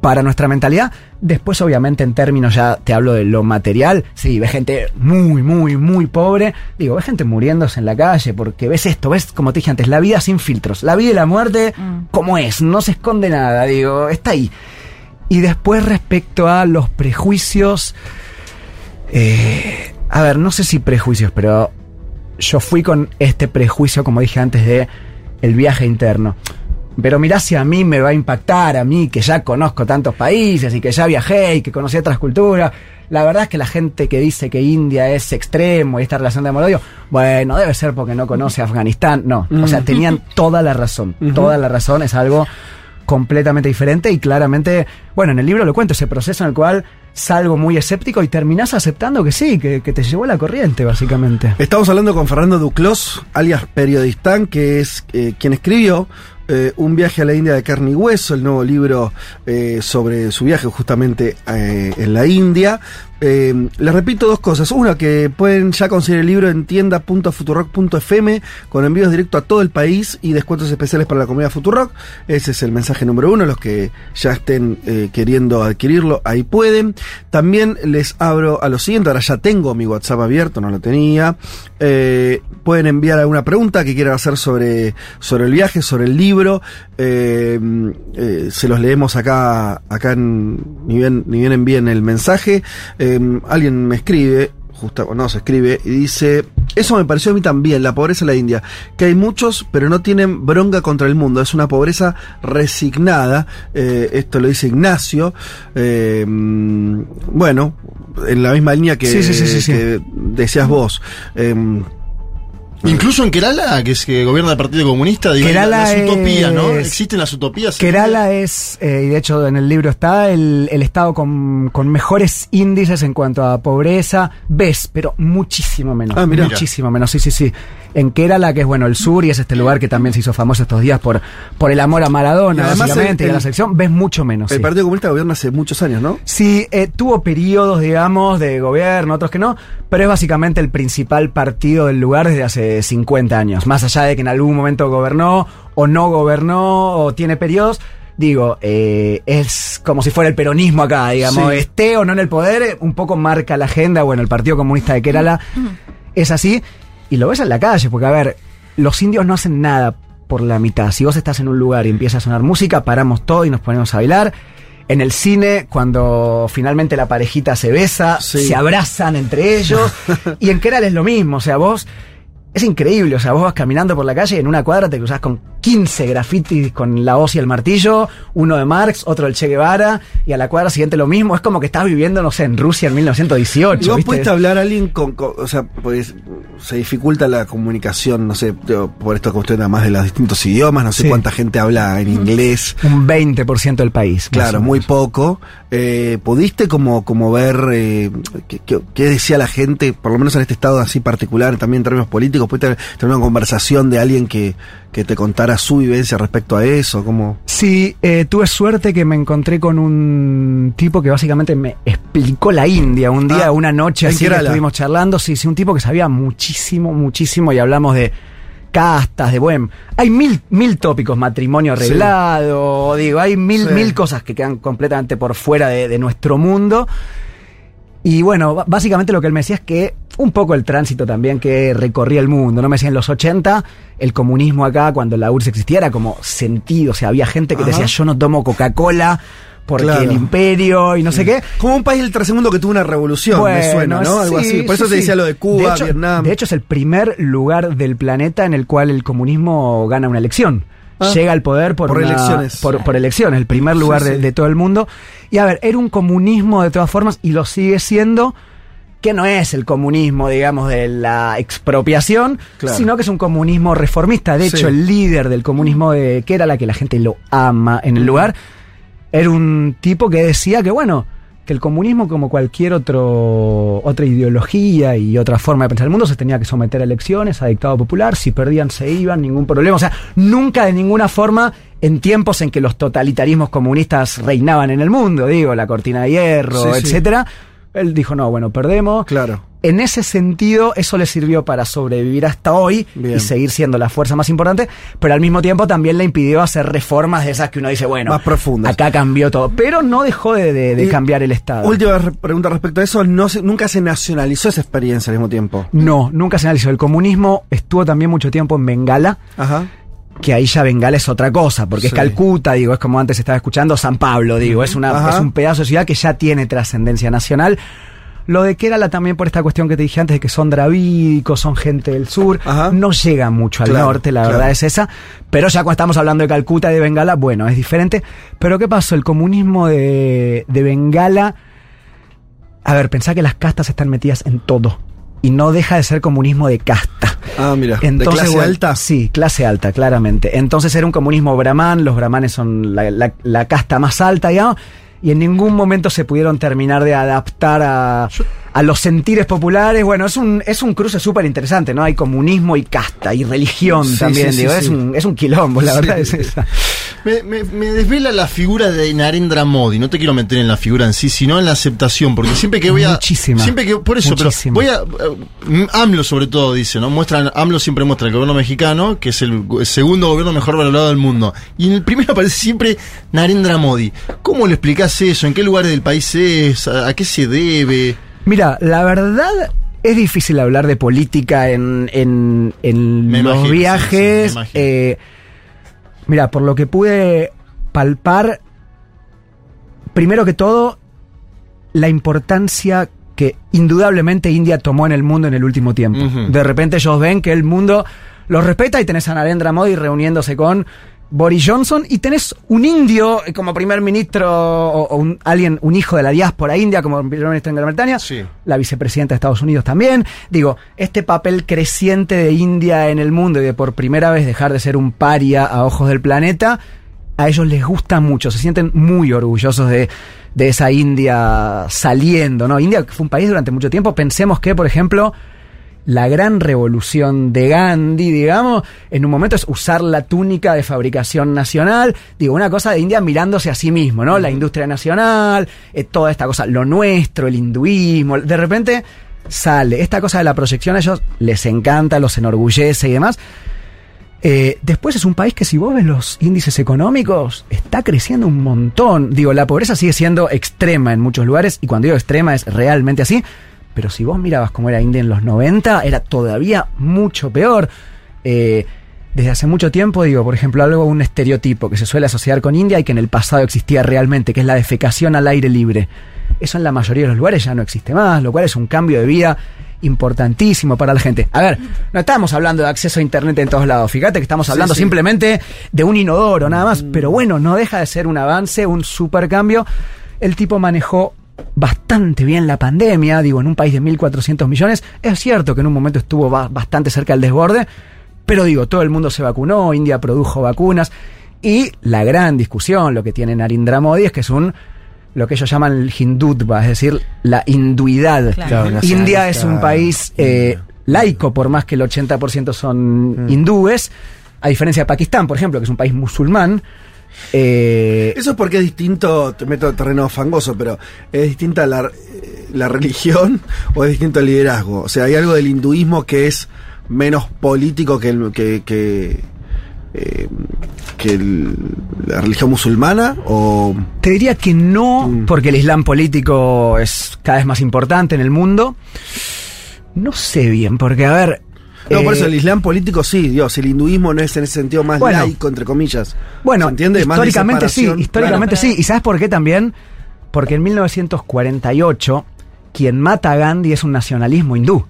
para nuestra mentalidad. Después, obviamente, en términos ya te hablo de lo material, sí, ves gente muy, muy, muy pobre. Digo, ves gente muriéndose en la calle porque ves esto, ves, como te dije antes, la vida sin filtros. La vida y la muerte, Mm. como es, no se esconde nada, digo, está ahí. Y después, respecto a los prejuicios. Eh, a ver, no sé si prejuicios, pero yo fui con este prejuicio, como dije antes, de el viaje interno. Pero mirá si a mí me va a impactar, a mí que ya conozco tantos países y que ya viajé y que conocí otras culturas. La verdad es que la gente que dice que India es extremo y esta relación de amor-odio, bueno, debe ser porque no conoce Afganistán. No, o sea, tenían toda la razón. Toda la razón es algo completamente diferente y claramente, bueno, en el libro lo cuento, ese proceso en el cual salgo muy escéptico y terminás aceptando que sí, que, te llevó la corriente, básicamente. Estamos hablando con Fernando Duclos, alias Periodistán, que es eh, quien escribió eh, Un viaje a la India de carne y hueso, el nuevo libro eh, sobre su viaje justamente en la India. Eh, les repito dos cosas. Una, que pueden ya conseguir el libro en tienda.futurock.fm con envíos directos a todo el país y descuentos especiales para la comunidad Futurock. Ese es el mensaje número uno. Los que ya estén eh, queriendo adquirirlo, ahí pueden. También les abro a lo siguiente. Ahora ya tengo mi WhatsApp abierto, no lo tenía. Eh, pueden enviar alguna pregunta que quieran hacer sobre, sobre el viaje, sobre el libro. Eh, se los leemos acá, acá en, ni bien, bien envíen el mensaje. Alguien me escribe, justo, no, se escribe, y dice, eso me pareció a mí también, la pobreza en la India, que hay muchos, pero no tienen bronca contra el mundo, es una pobreza resignada, eh, esto lo dice Ignacio, eh, bueno, en la misma línea que, Sí, sí, sí, sí, sí. que decías vos. eh, Incluso en Kerala, que es que gobierna el Partido Comunista, digo, Kerala las utopías, ¿no? Existen las utopías. Kerala es, eh, y de hecho en el libro está, el, el estado con, con mejores índices en cuanto a pobreza. Ves, pero muchísimo menos. Ah, mirá. Muchísimo menos, sí, sí, sí. En Kerala, que es bueno el sur, y es este lugar que también se hizo famoso estos días por, por el amor a Y Maradona, además básicamente, el- y a la selección, ves mucho menos. el sí. Partido Comunista gobierna hace muchos años, ¿no? Sí, eh, tuvo periodos, digamos, de gobierno, otros que no, pero es básicamente el principal partido del lugar desde hace 50 años. Más allá de que en algún momento gobernó o no gobernó o tiene periodos, digo, eh, es como si fuera el peronismo acá, digamos, Sí. esté o no en el poder, un poco marca la agenda. Bueno, el Partido Comunista de Kerala es así, y lo ves en la calle, porque a ver, los indios no hacen nada por la mitad. Si vos estás en un lugar y empieza a sonar música, paramos todo y nos ponemos a bailar. En el cine, cuando finalmente la parejita se besa, Sí. se abrazan entre ellos. y en Kerala es lo mismo, o sea, vos... Es increíble, o sea, vos vas caminando por la calle y en una cuadra te cruzás con 15 grafitis con la hoz y el martillo, uno de Marx, otro del Che Guevara, y a la cuadra siguiente lo mismo. Es como que estás viviendo, no sé, en Rusia en 1918. ¿Y vos ¿viste? pudiste hablar a alguien con, con- o sea, pues se dificulta la comunicación, no sé, por esta cuestión además de los distintos idiomas, no sé Sí. cuánta gente habla en inglés, Un 20% del país. claro, muy poco. Eh, ¿Pudiste como, como ver eh, qué, decía la gente, por lo menos en este estado así particular, también en términos políticos? ¿Pudiste tener una conversación de alguien que, que te contara su vivencia respecto a eso? ¿Cómo? Sí, eh, tuve suerte que me encontré con un tipo que básicamente me explicó la India un día, Ah, una noche así que estuvimos charlando. Sí, sí, un tipo que sabía muchísimo, muchísimo y hablamos de castas, de buen. Hay mil, mil tópicos, matrimonio Sí. arreglado, digo, hay mil, Sí. mil cosas que quedan completamente por fuera de, de nuestro mundo. Y bueno, básicamente lo que él me decía es que un poco el tránsito también que recorría el mundo, ¿no? Me decía en los 80, el comunismo acá, cuando la URSS existía, era como sentido, o sea, había gente que Ajá. decía, yo no tomo Coca-Cola porque Claro. el imperio y no sé qué. Como un país del tercer mundo que tuvo una revolución, me suena, ¿no? Algo sí, así. Por eso sí, te decía lo de Cuba, De hecho- Vietnam. De hecho, es el primer lugar del planeta en el cual el comunismo gana una elección. Ah. Llega al poder por, Por una- elecciones. Por, por elecciones, el primer lugar de, todo el mundo. Y a ver, era un comunismo de todas formas y lo sigue siendo, que no es el comunismo, digamos, de la expropiación, Claro. sino que es un comunismo reformista. De Sí. hecho, el líder del comunismo, de, que era la que la gente lo ama en el lugar, era un tipo que decía que, bueno, que el comunismo, como cualquier otro, otra ideología y otra forma de pensar el mundo, se tenía que someter a elecciones, a dictado popular. Si perdían, se iban, ningún problema. O sea, nunca de ninguna forma, en tiempos en que los totalitarismos comunistas reinaban en el mundo, digo, la cortina de hierro, Sí, sí. etcétera. Él dijo, no, bueno, perdemos. Claro. En ese sentido, eso le sirvió para sobrevivir hasta hoy Bien. y seguir siendo la fuerza más importante, pero al mismo tiempo también le impidió hacer reformas de esas que uno dice, bueno, Más profundas. acá cambió todo, pero no dejó de, de- de Y- cambiar el Estado. Última re- pregunta respecto a eso. No se- nunca se nacionalizó esa experiencia al mismo tiempo. No, nunca se analizó. El comunismo estuvo también mucho tiempo en Bengala, Ajá. que ahí ya Bengala es otra cosa, porque Sí. es Calcuta, digo, es como antes estaba escuchando San Pablo, digo, es, una, Ajá. es un pedazo de ciudad que ya tiene trascendencia nacional. Lo de Kerala también por esta cuestión que te dije antes de que son dravídicos, son gente del sur, Ajá. no llega mucho al Claro, norte, la claro. verdad es esa. Pero ya cuando estamos hablando de Calcuta y de Bengala, bueno, es diferente. Pero ¿qué pasó? El comunismo de, de Bengala, a ver, pensá que las castas están metidas en todo. Y no deja de ser comunismo de casta. Ah, mira. Entonces, ¿De clase bueno, alta? Sí, clase alta, claramente. Entonces era un comunismo brahman, los brahmanes son la, la- la casta más alta, digamos, y en ningún momento se pudieron terminar de adaptar a, a los sentires populares. Bueno, es un, es un cruce súper interesante, ¿no? Hay comunismo y casta, y religión Sí, también, sí, digo, sí. Es, un, es un quilombo, la verdad es esa. Me, me- me desvela la figura de Narendra Modi. No te quiero meter en la figura en sí, sino en la aceptación. Porque siempre que voy a. Muchísima. Siempre que. Por eso, Muchísima. pero voy a. eh, AMLO, sobre todo, dice, ¿no? Muestran, AMLO siempre muestra el gobierno mexicano, que es el, segundo gobierno mejor valorado del mundo. Y en el primero aparece siempre Narendra Modi. ¿Cómo le explicás eso? ¿En qué lugares del país es? ¿A, a qué se debe? Mira, la verdad es difícil hablar de política en, en, en los imagino, sí, viajes. sí, imagino. Eh, mira, por lo que pude palpar, primero que todo, la importancia que indudablemente India tomó en el mundo en el último tiempo. De repente ellos ven que el mundo los respeta y tenés a Narendra Modi reuniéndose con Boris Johnson y tenés un indio como primer ministro o, o un, alguien, un hijo de la diáspora india como primer ministro en Gran Bretaña, Sí. la vicepresidenta de Estados Unidos también. Digo, este papel creciente de India en el mundo y de por primera vez dejar de ser un paria a ojos del planeta, a ellos les gusta mucho, se sienten muy orgullosos de, de esa India saliendo, ¿no? India fue un país durante mucho tiempo, pensemos que, por ejemplo, la gran revolución de Gandhi, digamos, en un momento es usar la túnica de fabricación nacional, digo, una cosa de India mirándose a sí mismo, ¿no? La industria nacional, eh, toda esta cosa, lo nuestro, el hinduismo, de repente sale esta cosa de la proyección, a ellos les encanta, los enorgullece y demás. Eh, después es un país que si vos ves los índices económicos, está creciendo un montón. Digo, la pobreza sigue siendo extrema en muchos lugares, y cuando digo extrema es realmente así. Pero si vos mirabas cómo era India en los 90, era todavía mucho peor. Eh, desde hace mucho tiempo, digo, por ejemplo, algo, un estereotipo que se suele asociar con India y que en el pasado existía realmente, que es la defecación al aire libre. Eso en la mayoría de los lugares ya no existe más, lo cual es un cambio de vida importantísimo para la gente. A ver, no estamos hablando de acceso a internet en todos lados, fíjate que estamos hablando sí. simplemente de un inodoro nada más, pero bueno, no deja de ser un avance, un super cambio. El tipo manejó bastante bien la pandemia, digo, en un país de 1.400 millones, es cierto que en un momento estuvo ba- bastante cerca del desborde, pero digo, todo el mundo se vacunó, India produjo vacunas, y la gran discusión, lo que tiene Narendra Modi es que es un lo que ellos llaman el hindutva, es decir, la hinduidad. Claro. Claro, India es un país eh, laico, por más que el 80% son hindúes, a diferencia de Pakistán, por ejemplo, que es un país musulmán. Eh, Eso es porque es distinto, te meto en terreno fangoso, pero es distinta la, eh, la religión o es distinto el liderazgo. O sea, hay algo del hinduismo que es menos político que, el, que, que, eh, que el- la religión musulmana o... Te diría que no, Mm. porque el Islam político es cada vez más importante en el mundo. No sé bien, porque a ver. No, por eh, eso el islam político sí, Dios, el hinduismo no es en ese sentido más Bueno. laico, entre comillas. Bueno, ¿Se entiende? Más históricamente sí, históricamente Claro. sí. ¿Y sabes por qué también? Porque en 1948, quien mata a Gandhi es un nacionalismo hindú.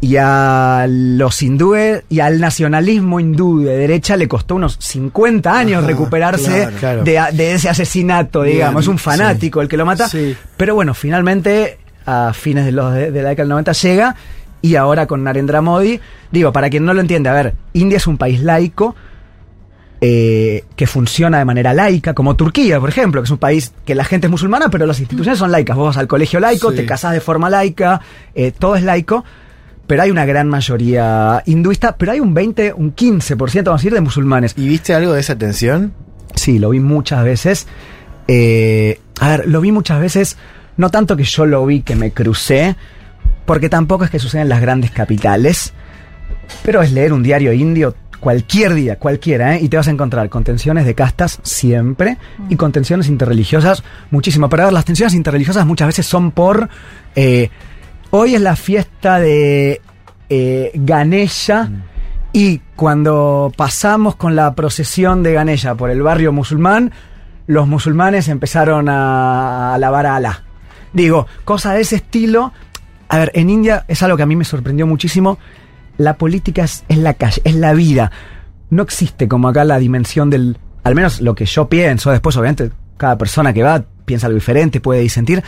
Y a los hindúes y al nacionalismo hindú de derecha le costó unos 50 años Ajá, recuperarse claro. Claro. de, de ese asesinato, Bien, digamos. Es un fanático el que lo mata. Sí. Pero bueno, finalmente, a fines de, los de, de la década del 90 llega. Y ahora con Narendra Modi, digo, para quien no lo entiende, a ver, India es un país laico, eh, que funciona de manera laica, como Turquía, por ejemplo, que es un país que la gente es musulmana, pero las instituciones son laicas. Vos vas al colegio laico, Sí. te casás de forma laica, eh, todo es laico, pero hay una gran mayoría hinduista, pero hay un 20, un 15%, vamos a decir, de musulmanes. ¿Y viste algo de esa tensión? Sí, lo vi muchas veces. Eh, a ver, lo vi muchas veces No tanto que yo lo vi, que me crucé, porque tampoco es que suceda en las grandes capitales, pero es leer un diario indio cualquier día, cualquiera, ¿eh? y te vas a encontrar con tensiones de castas siempre y con tensiones interreligiosas muchísimo. Pero a ver, las tensiones interreligiosas muchas veces son por... eh, hoy es la fiesta de eh, Ganesha y cuando pasamos con la procesión de Ganesha por el barrio musulmán, los musulmanes empezaron a alabar a Alá. Digo, cosas de ese estilo. A ver, en India es algo que a mí me sorprendió muchísimo. La política es, la calle, es la vida. No existe como acá la dimensión del. Al menos lo que yo pienso. Después, obviamente, cada persona que va piensa algo diferente, puede disentir.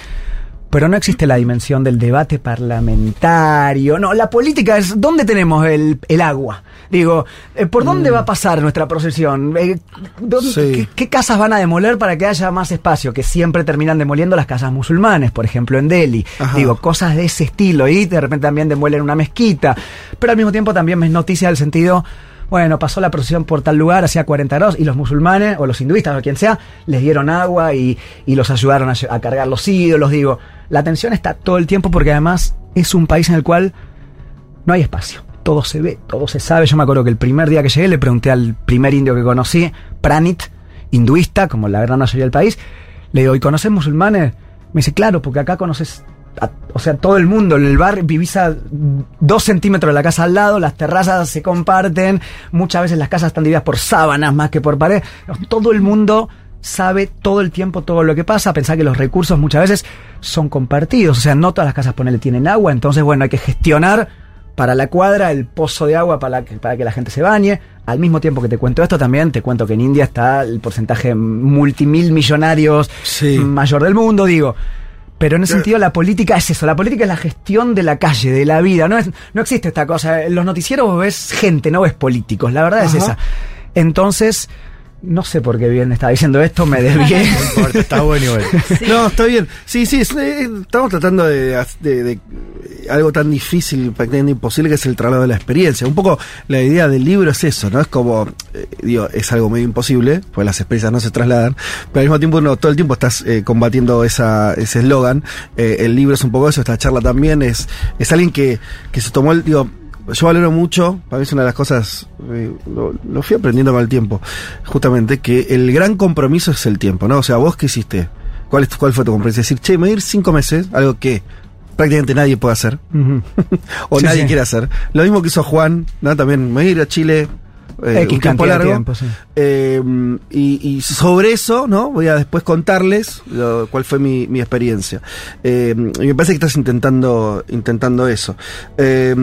Pero no existe la dimensión del debate parlamentario. No, la política es. ¿Dónde tenemos el, el agua? Digo, eh, ¿por dónde va a pasar nuestra procesión? Eh, ¿dónde- Sí. qué, qué casas van a demoler para que haya más espacio? Que siempre terminan demoliendo las casas musulmanes, por ejemplo, en Delhi. Ajá. Digo, cosas de ese estilo. Y de repente también demuelen una mezquita. Pero al mismo tiempo también me es noticia del sentido. Bueno, pasó la procesión por tal lugar, hacía 40 grados, y los musulmanes, o los hinduistas, o quien sea, les dieron agua y, y los ayudaron a, cargar los ídolos. Digo, la tensión está todo el tiempo porque además es un país en el cual no hay espacio. Todo se ve, todo se sabe. Yo me acuerdo que el primer día que llegué le pregunté al primer indio que conocí, Pranit, hinduista, como la gran mayoría del país, le digo, ¿y conoces musulmanes? Me dice, claro, porque acá conoces, a- o sea, todo el mundo, en el bar vivís a dos centímetros de la casa al lado, las terrazas se comparten, muchas veces las casas están divididas por sábanas más que por pared. Todo el mundo sabe todo el tiempo todo lo que pasa, pensar que los recursos muchas veces son compartidos, o sea, no todas las casas ponele tienen agua, entonces bueno, hay que gestionar para la cuadra el pozo de agua para que, para que la gente se bañe. Al mismo tiempo que te cuento esto, también te cuento que en India está el porcentaje multimil millonarios Sí. mayor del mundo, digo. Pero en ese sentido la política es eso, la política es la gestión de la calle, de la vida, no, es, no existe esta cosa, en los noticieros ves gente, no ves políticos, la verdad es esa. Entonces, no sé por qué bien estaba diciendo esto, me desvié. No importa, está bueno igual. No, está bien. Sí, sí, eh, estamos tratando de, de- de, algo tan difícil, prácticamente imposible, que es el traslado de la experiencia. Un poco la idea del libro es eso, ¿no? Es como, eh, digo, es algo medio imposible, pues las experiencias no se trasladan, pero al mismo tiempo uno todo el tiempo estás eh, combatiendo esa, ese eslogan. Eh, el libro es un poco eso, esta charla también es, es alguien que, que se tomó el, digo, yo valoro mucho, para mí es una de las cosas, eh, lo, lo fui aprendiendo con el tiempo, justamente, que el gran compromiso es el tiempo, ¿no? O sea, vos qué hiciste, ¿cuál, es, cuál fue tu compromiso? Decir, che, me voy a ir cinco meses, algo que prácticamente nadie puede hacer, o Sí, nadie sí. quiere hacer. Lo mismo que hizo Juan, ¿no? También me voy a ir a Chile. Eh, X un tiempo largo. tiempo, sí. Eh, y, y sobre eso, ¿no? Voy a después contarles lo- cuál fue mi, mi experiencia. Eh, y me parece que estás intentando, intentando eso. Eh,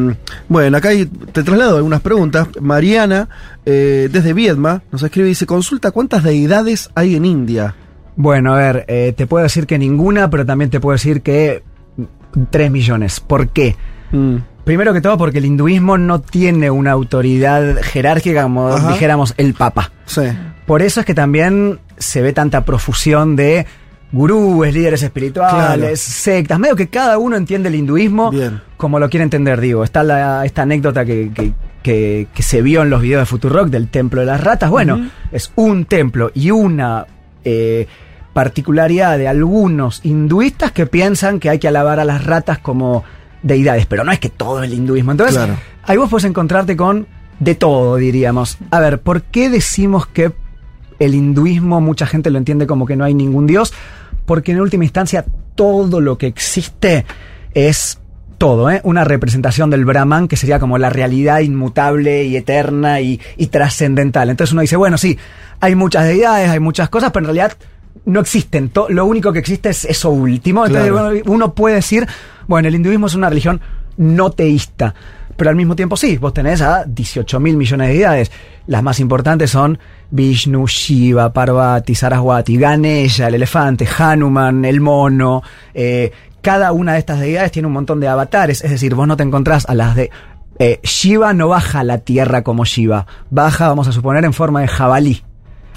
bueno, acá hay- te traslado algunas preguntas. Mariana, desde Viedma, nos escribe y dice, consulta cuántas deidades hay en India. Bueno, a ver, te puedo decir que ninguna, pero también te puedo decir que 3 millones. ¿Por qué? Mm, Primero que todo porque el hinduismo no tiene una autoridad jerárquica como Ajá. dijéramos el Papa. sí. Por eso es que también se ve tanta profusión de gurúes, líderes espirituales, Claro. sectas, medio que cada uno entiende el hinduismo Bien. como lo quiere entender, digo. Está la, esta anécdota que, que- que- que se vio en los videos de Futurock del templo de las ratas. Bueno, es un templo y una eh, particularidad de algunos hinduistas que piensan que hay que alabar a las ratas como deidades, pero no es que todo el hinduismo. Entonces, Claro. ahí vos puedes encontrarte con de todo, diríamos. A ver, ¿por qué decimos que el hinduismo mucha gente lo entiende como que no hay ningún dios? Porque en última instancia todo lo que existe es todo, ¿eh? Una representación del Brahman que sería como la realidad inmutable y eterna y, y trascendental. Entonces uno dice, bueno, sí, hay muchas deidades, hay muchas cosas, pero en realidad no existen. To- lo único que existe es eso último. Entonces Claro. uno puede decir, bueno, el hinduismo es una religión no teísta. Pero al mismo tiempo sí, vos tenés a 18 mil millones de deidades. Las más importantes son Vishnu, Shiva, Parvati, Saraswati, Ganesha, el elefante, Hanuman, el mono. eh, cada una de estas deidades tiene un montón de avatares. Es decir, vos no te encontrás a las de... eh, Shiva no baja a la tierra como Shiva. Baja, vamos a suponer, en forma de jabalí.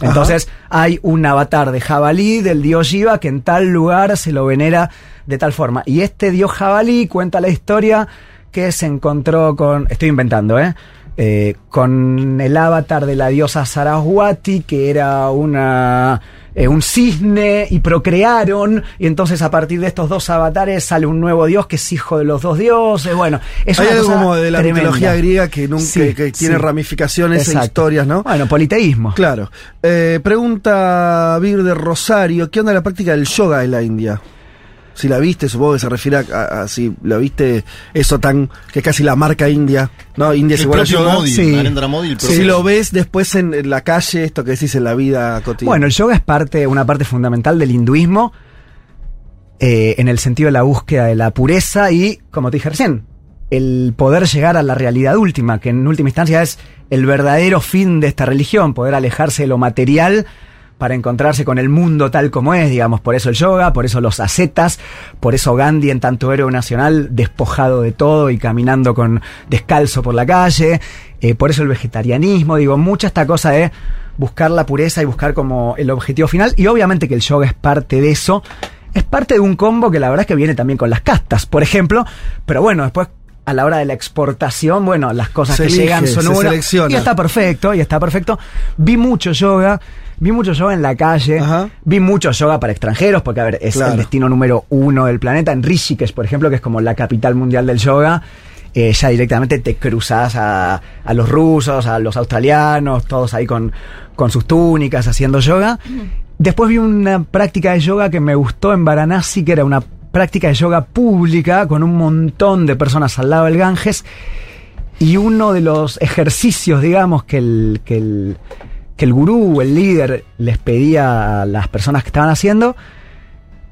Entonces hay un avatar de jabalí del dios Shiva que en tal lugar se lo venera de tal forma. Y este dios jabalí cuenta la historia que se encontró con, estoy inventando, ¿eh? Eh, con el avatar de la diosa Saraswati, que era una eh, un cisne y procrearon, y entonces a partir de estos dos avatares sale un nuevo dios que es hijo de los dos dioses. Bueno, es Hay una algo cosa como de la tremenda. mitología griega que, nunca, Sí, que, que tiene sí. ramificaciones e Exacto. historias, ¿no? Bueno, politeísmo. Claro. Eh, pregunta Vir de Rosario, ¿qué onda la práctica del yoga en la India? Si la viste, supongo que se refiere a, a- a si la viste eso tan, que es casi la marca India, ¿no? India es El igual a propio yoga. Modi, Sí. Narendra Modi, el Si lo ves después en, en la calle, esto que decís en la vida cotidiana. Bueno, el yoga es parte, una parte fundamental del hinduismo eh, en el sentido de la búsqueda de la pureza y, como te dije recién, el poder llegar a la realidad última, que en última instancia es el verdadero fin de esta religión, poder alejarse de lo material para encontrarse con el mundo tal como es, digamos, por eso el yoga, por eso los ascetas, por eso Gandhi en tanto héroe nacional, despojado de todo y caminando con descalzo por la calle, eh, por eso el vegetarianismo, digo, mucha esta cosa de buscar la pureza y buscar como el objetivo final, y obviamente que el yoga es parte de eso, es parte de un combo que la verdad es que viene también con las castas, por ejemplo, pero bueno, después a la hora de la exportación, bueno, las cosas Se que elige, llegan son se una, selecciona. y está perfecto, y está perfecto. Vi mucho yoga, vi mucho yoga en la calle, Ajá. vi mucho yoga para extranjeros, porque a ver, es Claro. el destino número uno del planeta. En Rishikesh, por ejemplo, que es como la capital mundial del yoga, eh, ya directamente te cruzas a, a los rusos, a los australianos, todos ahí con, con sus túnicas haciendo yoga. Después vi una práctica de yoga que me gustó en Varanasi, que era una práctica de yoga pública con un montón de personas al lado del Ganges. Y uno de los ejercicios, digamos, que el, que el, que el gurú o el líder les pedía a las personas que estaban haciendo,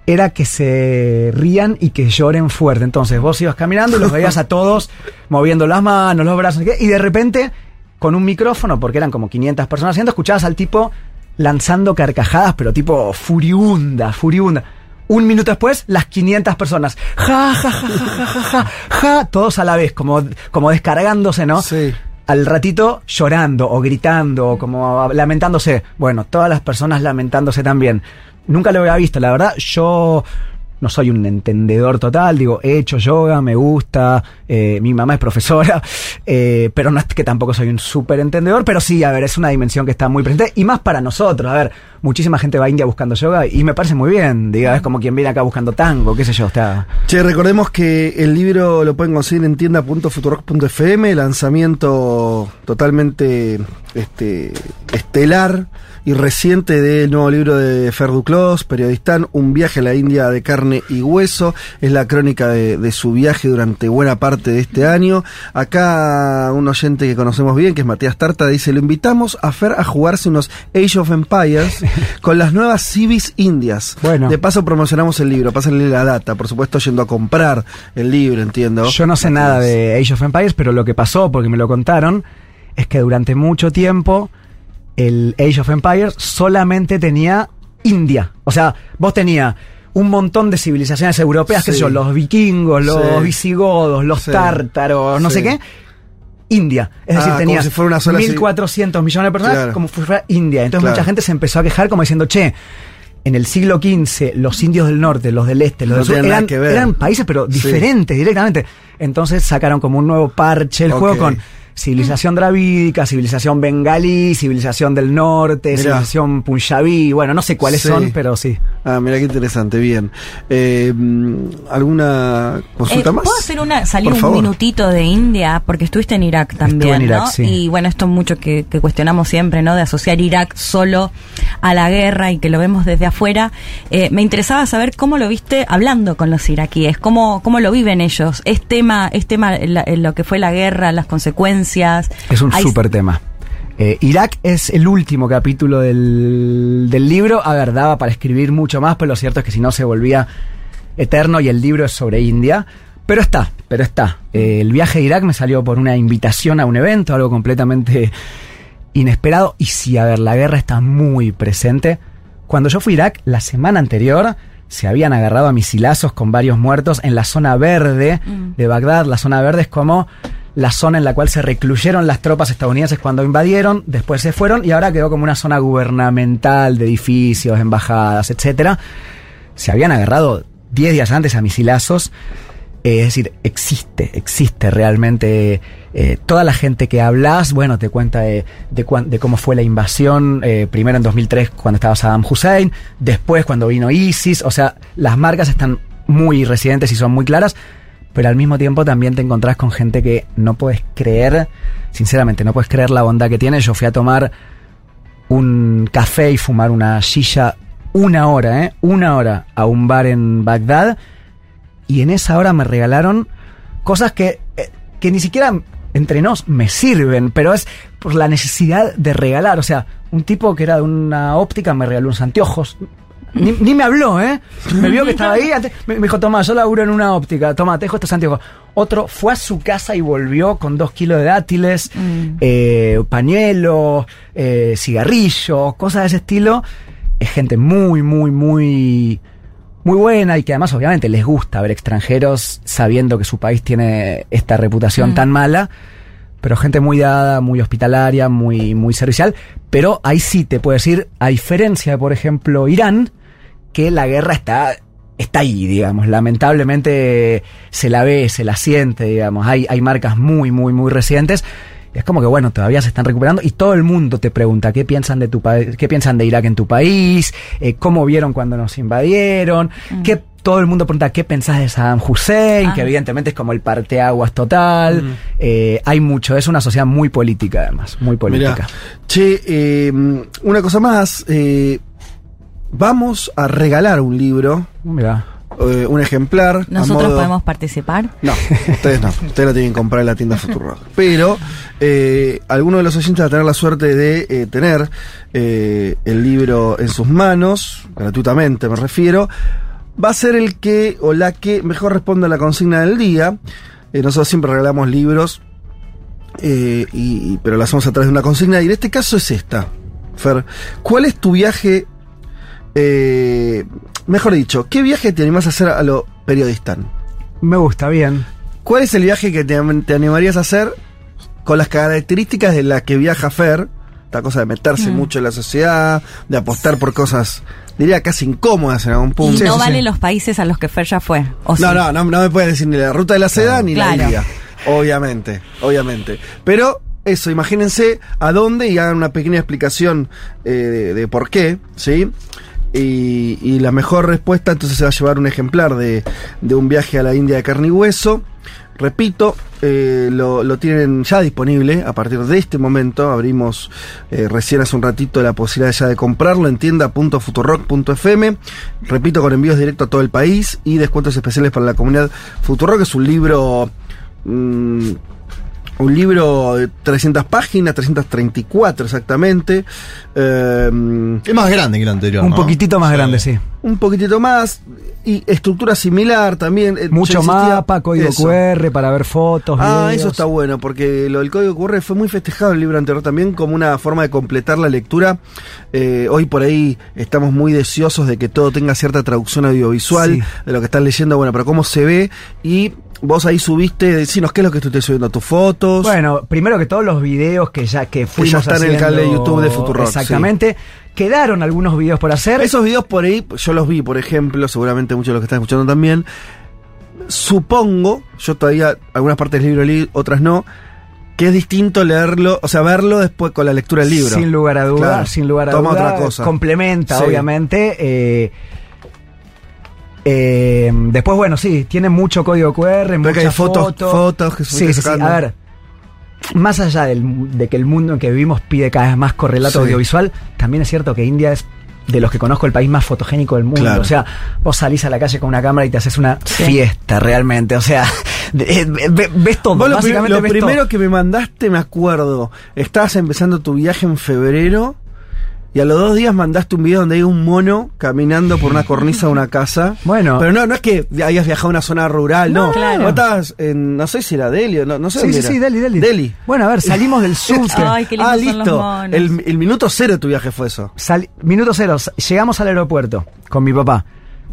era que se rían y que lloren fuerte. Entonces vos ibas caminando y los veías a todos moviendo las manos, los brazos, y de repente, con un micrófono, porque eran como 500 personas haciendo, escuchabas al tipo lanzando carcajadas, pero tipo furiunda, furiunda. Un minuto después, las 500 personas. Ja, ja, ja, ja, ja, ja, ja, ja, todos a la vez, como, como descargándose, ¿no? Sí. Al ratito llorando o gritando o como lamentándose. Bueno, todas las personas lamentándose también. Nunca lo había visto, la verdad. Yo no soy un entendedor total, digo, he hecho yoga, me gusta, eh, mi mamá es profesora, eh, pero no es que tampoco soy un súper entendedor, pero sí, a ver, es una dimensión que está muy presente y más para nosotros. A ver, muchísima gente va a India buscando yoga y me parece muy bien, diga, es como quien viene acá buscando tango, qué sé yo, está... Che, recordemos que el libro lo pueden conseguir en tienda.futurock.fm, lanzamiento totalmente este, estelar y reciente del nuevo libro de Fer Duclos, periodistán, Un viaje a la India de carne y hueso. Es la crónica de, de su viaje durante buena parte de este año. Acá un oyente que conocemos bien, que es Matías Tarta, dice, lo invitamos a Fer a jugarse unos Age of Empires con las nuevas Civis Indias. Bueno. De paso promocionamos el libro, pásenle la data, por supuesto yendo a comprar el libro, entiendo. Yo no sé nada de Age of Empires, pero lo que pasó, porque me lo contaron, es que durante mucho tiempo el Age of Empires solamente tenía India. O sea, vos tenías un montón de civilizaciones europeas, Sí. yo, los vikingos, los Sí. visigodos, los Sí. tártaros, no sé qué. India. Es Ah, decir, como tenías si fuera una sola civi- 1400 millones de personas Claro. como si fuera India. Entonces Claro. mucha gente se empezó a quejar como diciendo, che, en el siglo XV los indios del norte, los del este, los No del sur, eran, que eran países pero Sí. diferentes directamente. Entonces sacaron como un nuevo parche el juego con civilización dravídica, civilización bengalí, civilización del norte, Mirá. civilización punjabí, bueno, no sé cuáles Sí. son, pero sí. Ah, mira qué interesante, bien. Eh, ¿Alguna consulta Eh, más? ¿Puedo hacer una, salir Por un favor. minutito de India? Porque estuviste en Irak también, en Irak, ¿no? sí. Y bueno, esto mucho que, que cuestionamos siempre, ¿no? De asociar Irak solo a la guerra y que lo vemos desde afuera. Eh, me interesaba saber cómo lo viste hablando con los iraquíes, cómo, cómo lo viven ellos. Es tema, es tema la- lo que fue la guerra, las consecuencias. Es un súper tema. Eh, Irak es el último capítulo del, del libro. A ver, daba para escribir mucho más, pero lo cierto es que si no se volvía eterno y el libro es sobre India. Pero está, pero está. Eh, el viaje a Irak me salió por una invitación a un evento, algo completamente inesperado. Y sí, a ver, la guerra está muy presente. Cuando yo fui a Irak, la semana anterior se habían agarrado a misilazos con varios muertos en la zona verde Mm. de Bagdad. La zona verde es como la zona en la cual se recluyeron las tropas estadounidenses cuando invadieron, después se fueron y ahora quedó como una zona gubernamental de edificios, embajadas, etcétera. Se habían agarrado 10 días antes a misilazos. Eh, es decir, existe, existe realmente. eh, toda la gente que hablas, bueno, te cuenta de, de, de cómo fue la invasión, eh, primero en 2003 cuando estaba Saddam Hussein, después cuando vino ISIS, o sea, las marcas están muy residentes y son muy claras, pero al mismo tiempo también te encontrás con gente que no puedes creer, sinceramente, no puedes creer la bondad que tiene. Yo fui a tomar un café y fumar una silla una hora, ¿eh? Una hora a un bar en Bagdad y en esa hora me regalaron cosas que, eh, que ni siquiera entre nos me sirven, pero es por la necesidad de regalar. O sea, un tipo que era de una óptica me regaló unos anteojos. Ni, ni me habló, ¿eh? Me vio que estaba ahí. antes- me, me dijo, toma, yo laburo en una óptica. Toma, te dejo estos anteojos. Otro fue a su casa y volvió con dos kilos de dátiles, eh, pañuelos, eh, cigarrillos, cosas de ese estilo. Es gente muy, muy, muy muy buena y que además obviamente les gusta ver extranjeros sabiendo que su país tiene esta reputación Mm. tan mala, pero gente muy dada, muy hospitalaria, muy, muy servicial, pero ahí sí te puedo decir, a diferencia de por ejemplo Irán, que la guerra está está ahí, digamos, lamentablemente se la ve, se la siente, digamos, hay, hay marcas muy, muy, muy recientes. y Es como que bueno, todavía se están recuperando y todo el mundo te pregunta qué piensan de tu país, qué piensan de Irak en tu país, eh, cómo vieron cuando nos invadieron, qué todo el mundo pregunta qué pensás de Saddam Hussein, Ah. que evidentemente es como el parteaguas total. Eh, hay mucho, es una sociedad muy política además, muy política. Mirá. Che, eh, una cosa más. eh, vamos a regalar un libro, Mirá. eh, un ejemplar. a ¿Nosotros modo- podemos participar? No, ustedes no. Ustedes lo tienen que comprar en la tienda Futuro. Pero eh, alguno de los oyentes va a tener la suerte de eh, tener eh, el libro en sus manos, gratuitamente me refiero. Va a ser el que o la que mejor responda a la consigna del día. Eh, nosotros siempre regalamos libros, eh, y, y- pero lo hacemos a través de una consigna. Y en este caso es esta, Fer. ¿Cuál es tu viaje? Eh, mejor dicho, ¿qué viaje te animás a hacer a lo periodistán? Me gusta, bien. ¿Cuál es el viaje que te, te animarías a hacer con las características de la que viaja Fer? Esta cosa de meterse Mm. mucho en la sociedad, de apostar por cosas, diría casi incómodas en algún Y punto. no sí, vale sí. los países a los que Fer ya fue. ¿o sí? No, no, no, me puedes decir ni la ruta de la seda ni la Claro. India. Obviamente, obviamente. Pero eso, imagínense a dónde y hagan una pequeña explicación eh, de, de por qué, ¿sí? Y, la mejor respuesta entonces se va a llevar un ejemplar de, de un viaje a la India de carne y hueso. Repito, eh, lo, lo tienen ya disponible a partir de este momento. Abrimos eh, recién hace un ratito la posibilidad ya de comprarlo en tienda.futurock.fm. Repito, con envíos directos a todo el país y descuentos especiales para la comunidad Futurock. Es un libro. mm, un libro de 300 páginas, 334 exactamente. Eh, Es más grande que el anterior. Un ¿no? poquitito más grande, sí. un poquitito más y estructura similar también. Eh, Mucho mapa, código eso. QR para ver fotos. Ah, videos. eso está bueno, porque lo del código QR fue muy festejado en el libro anterior también como una forma de completar la lectura. Eh, hoy por ahí estamos muy deseosos de que todo tenga cierta traducción audiovisual Sí. de lo que están leyendo, bueno, pero cómo se ve y vos ahí subiste, decinos qué es lo que estás subiendo, tus fotos. Bueno, primero que todos los videos que ya que fuimos están en el canal de YouTube de Futurock, Exactamente. Quedaron algunos videos por hacer. Esos videos por ahí, yo los vi, por ejemplo, seguramente muchos de los que están escuchando también. Supongo, yo todavía algunas partes del libro leí, otras no, que es distinto leerlo, o sea, verlo después con la lectura del libro. Sin lugar a dudas, Claro, sin lugar a toma dudas. otra cosa. Complementa, Sí. obviamente. eh, eh, después, bueno, sí, tiene mucho código QR, que muchas hay fotos- fotos. fotos que sí, sí. A ver, más allá del- de que el mundo en que vivimos pide cada vez más correlato Sí. audiovisual, también es cierto que India es de los que conozco el país más fotogénico del mundo. Claro. O sea, vos salís a la calle con una cámara y te haces una Sí. fiesta realmente. O sea, eh, ve- ves todo. Vos lo, básicamente lo ves primero todo. que me mandaste, me acuerdo, estabas empezando tu viaje en febrero y a los dos días mandaste un video donde hay un mono caminando por una cornisa de una casa. Bueno. Pero no, no es que hayas viajado a una zona rural, no. No, claro. Vos estabas en, no sé si era Delhi o no, no sé Sí, dónde sí, era. sí, Delhi, Delhi. Delhi. Bueno, a ver, salimos del subte. Ay, qué lindos ah, son los listo. monos. El, el minuto cero de tu viaje fue eso. Sal- minuto cero, llegamos al aeropuerto con mi papá.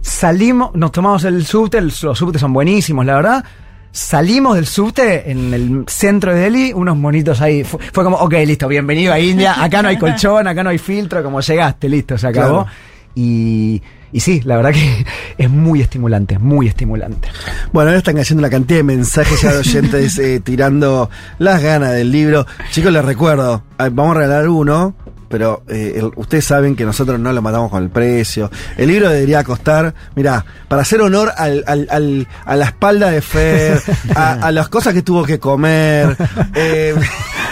Salimos, nos tomamos el subte, el- los subtes son buenísimos, la verdad. Salimos del subte en el centro de Delhi, unos monitos ahí. Fue, fue como, ok, listo, bienvenido a India. Acá no hay colchón, acá no hay filtro, como llegaste, listo, se acabó. Claro. Y, y sí, la verdad que es muy estimulante, muy estimulante. Bueno, ahora están cayendo una cantidad de mensajes ya de oyentes eh, tirando las ganas del libro. Chicos, les recuerdo, ah, vamos a regalar uno, pero eh, el- ustedes saben que nosotros no lo matamos con el precio. El libro debería costar, mirá, para hacer honor al, al- al- a la espalda de Fer, a, a las cosas que tuvo que comer, eh,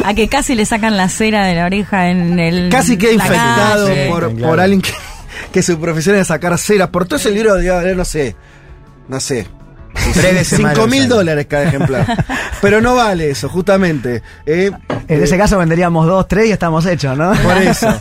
A que casi le sacan la cera de la oreja en el. casi que infectado calle. por, Claro. por alguien que, que su profesión es sacar cera. Por todo ese libro debería valer, no sé, no sé. Tres veces más Cinco lo mil sale. dólares cada ejemplar. Pero no vale eso, justamente. Eh, En eh, ese caso venderíamos dos, tres y estamos hechos, ¿no? Por eso.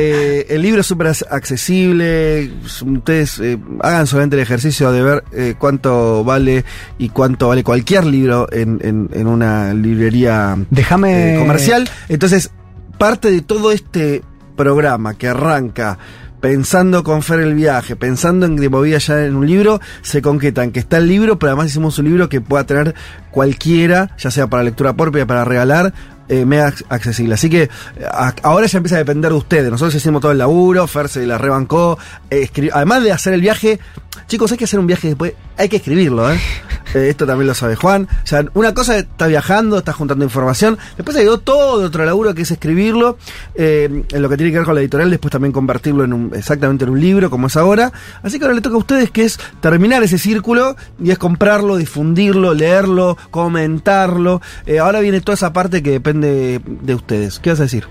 Eh, el libro es súper ac- accesible. Ustedes eh, hagan solamente el ejercicio de ver eh, cuánto vale y cuánto vale cualquier libro en, en- en una librería Déjame- eh, comercial. Entonces, parte de todo este programa que arranca pensando con Fer el viaje, pensando en que movía ya en un libro, se concretan que está el libro, pero además hicimos un libro que pueda tener cualquiera, ya sea para lectura propia, para regalar, eh, mega ac- accesible. Así que eh, a- ahora ya empieza a depender de ustedes. Nosotros hicimos todo el laburo, Fer se la rebancó, eh, además de hacer el viaje, chicos, hay que hacer un viaje después, hay que escribirlo, ¿eh? Eh, esto también lo sabe Juan. O sea, una cosa es está viajando, está juntando información, después hay todo otro laburo que es escribirlo, en lo que tiene que ver con la editorial, después también convertirlo en un, exactamente en un libro, como es ahora. Así que ahora le toca a ustedes que es terminar ese círculo y es comprarlo, difundirlo, leerlo, comentarlo. Ahora viene toda esa parte que depende de ustedes. ¿Qué vas a decir?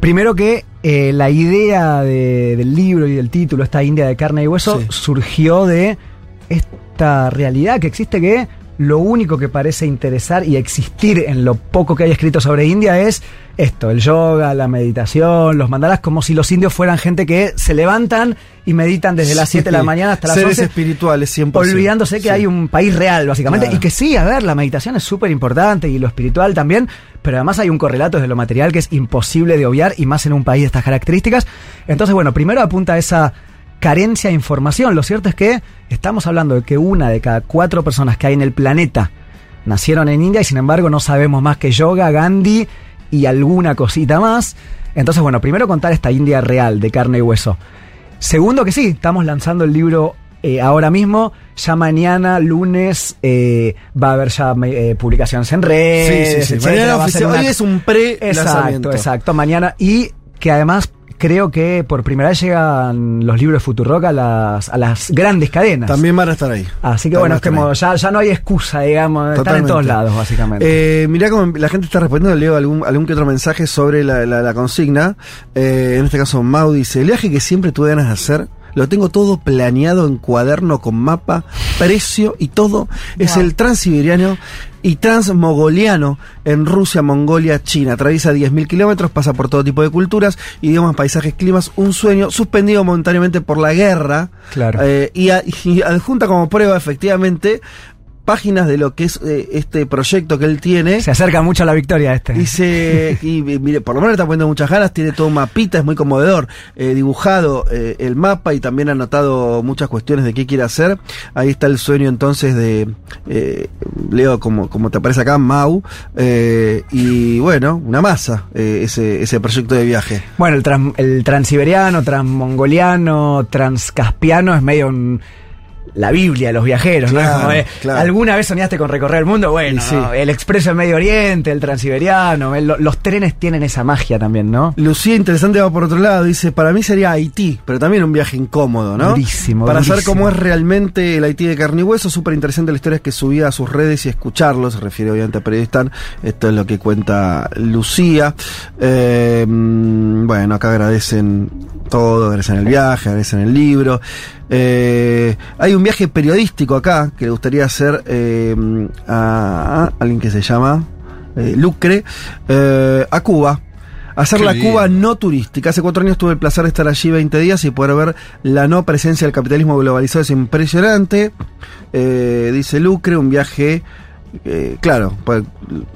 Primero que eh, la idea de- del libro y del título, esta India de carne y hueso, Sí. surgió de esta realidad que existe que lo único que parece interesar y existir en lo poco que hay escrito sobre India es esto, el yoga, la meditación, los mandalas, como si los indios fueran gente que se levantan y meditan desde las 7 de la mañana hasta las Seres 11 espirituales, 100%. olvidándose que Sí. hay un país real, básicamente, Claro. y que sí, a ver, la meditación es súper importante y lo espiritual también, pero además hay un correlato desde lo material que es imposible de obviar y más en un país de estas características. Entonces, bueno, primero apunta a esa carencia de información. Lo cierto es que estamos hablando de que una de cada cuatro personas que hay en el planeta nacieron en India y sin embargo no sabemos más que yoga, Gandhi y alguna cosita más. Entonces, bueno, primero contar esta India real de carne y hueso. Segundo que sí, estamos lanzando el libro eh, ahora mismo. Ya mañana, lunes, eh, va a haber ya eh, publicaciones en redes. Sí, sí, sí. Mañana Va a ser oficial- una- hoy es un pre-lanzamiento. Exacto, exacto. Mañana. Y que además creo que por primera vez llegan los libros de Futurock a las, a las grandes cadenas. También van a estar ahí. Así que También bueno, como ya, ya no hay excusa, digamos, están en Totalmente. todos lados, básicamente. Eh, mirá cómo la gente está respondiendo, leo algún, algún que otro mensaje sobre la, la- la consigna. Eh, en este caso, Mau dice, el viaje que siempre tuve ganas de hacer, lo tengo todo planeado en cuaderno con mapa, precio y todo. Es Wow. el transiberiano y transmogoliano en Rusia, Mongolia, China. Atraviesa 10.000 kilómetros, pasa por todo tipo de culturas, idiomas, paisajes, climas, un sueño suspendido momentáneamente por la guerra. Claro. Eh, y, a- y adjunta como prueba, efectivamente, páginas de lo que es eh, este proyecto que él tiene. Se acerca mucho a la victoria este. Dice, y y mire, por lo menos le está poniendo muchas ganas, tiene todo un mapita, es muy conmovedor, eh, dibujado eh, el mapa y también ha anotado muchas cuestiones de qué quiere hacer. Ahí está el sueño entonces de, eh, Leo, como, como te aparece acá, Mau, eh, y bueno, una masa, eh, ese, ese proyecto de viaje. Bueno, el, tran- el transiberiano, transmongoliano, transcaspiano es medio un- la Biblia de los viajeros, ¿no? Es como, eh, claro. ¿Alguna vez soñaste con recorrer el mundo? Bueno, sí. ¿no? el expreso en Medio Oriente, el transiberiano, el- los trenes tienen esa magia también, ¿no? Lucía, interesante, va por otro lado. Dice, para mí sería Haití, pero también un viaje incómodo, ¿no? Durísimo, Para saber cómo es realmente el Haití de carne y hueso, súper interesante la historia que subía a sus redes y escucharlo, se refiere obviamente a Periodistan. Esto es lo que cuenta Lucía. Eh, mm, bueno, acá agradecen todo, agradecen el viaje, agradecen el libro. Eh, hay un viaje periodístico acá que le gustaría hacer eh, a, a alguien que se llama eh, Lucre, a Cuba. Hacer Qué la lindo. Cuba no turística. Hace cuatro años tuve el placer de estar allí 20 días y poder ver la no presencia del capitalismo globalizado. Es impresionante. Dice Lucre, un viaje, eh, claro, pues,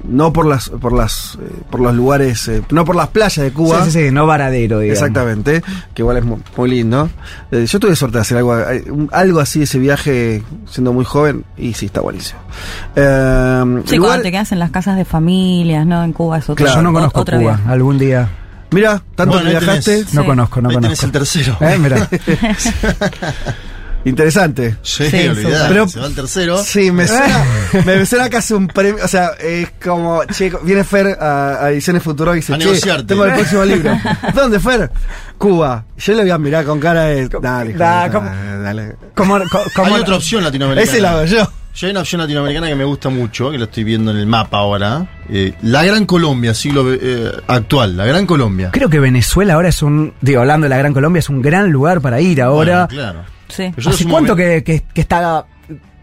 no por las, por las, eh, por los lugares, eh, no por las playas de Cuba. Sí, sí, sí, no varadero, digamos. Exactamente, que igual es mu- muy, lindo. Eh, yo tuve suerte de hacer algo, algo así ese viaje siendo muy joven y sí, está buenísimo. Eh, Sí, lugar- cuando te quedas en las casas de familias, ¿no? En Cuba es otro Yo no conozco Cuba. viaje. Algún día. Mira, tanto Bueno, que viajaste. tenés. No Sí. conozco, no Ahí tenés conozco. el tercero. Eh, mira. Interesante. Sí. Pero- se va al tercero. Sí, me suena, me suena casi un premio. O sea, es como, che, viene Fer a, a Ediciones Futuro y dice, A che, negociarte. tengo el próximo libro. ¿Dónde, Fer? Cuba. Yo le voy a mirar con cara de. Dale, Da, dale. Como, co- como- Hay otra opción latinoamericana. Ese lo hago yo. Yo hay una opción latinoamericana que me gusta mucho, que lo estoy viendo en el mapa ahora. Eh, la Gran Colombia, siglo eh, actual, la Gran Colombia. Creo que Venezuela ahora es un, digo, hablando de la Gran Colombia, es un gran lugar para ir ahora. Bueno, claro. Sí. ¿Hace cuánto que, que- que está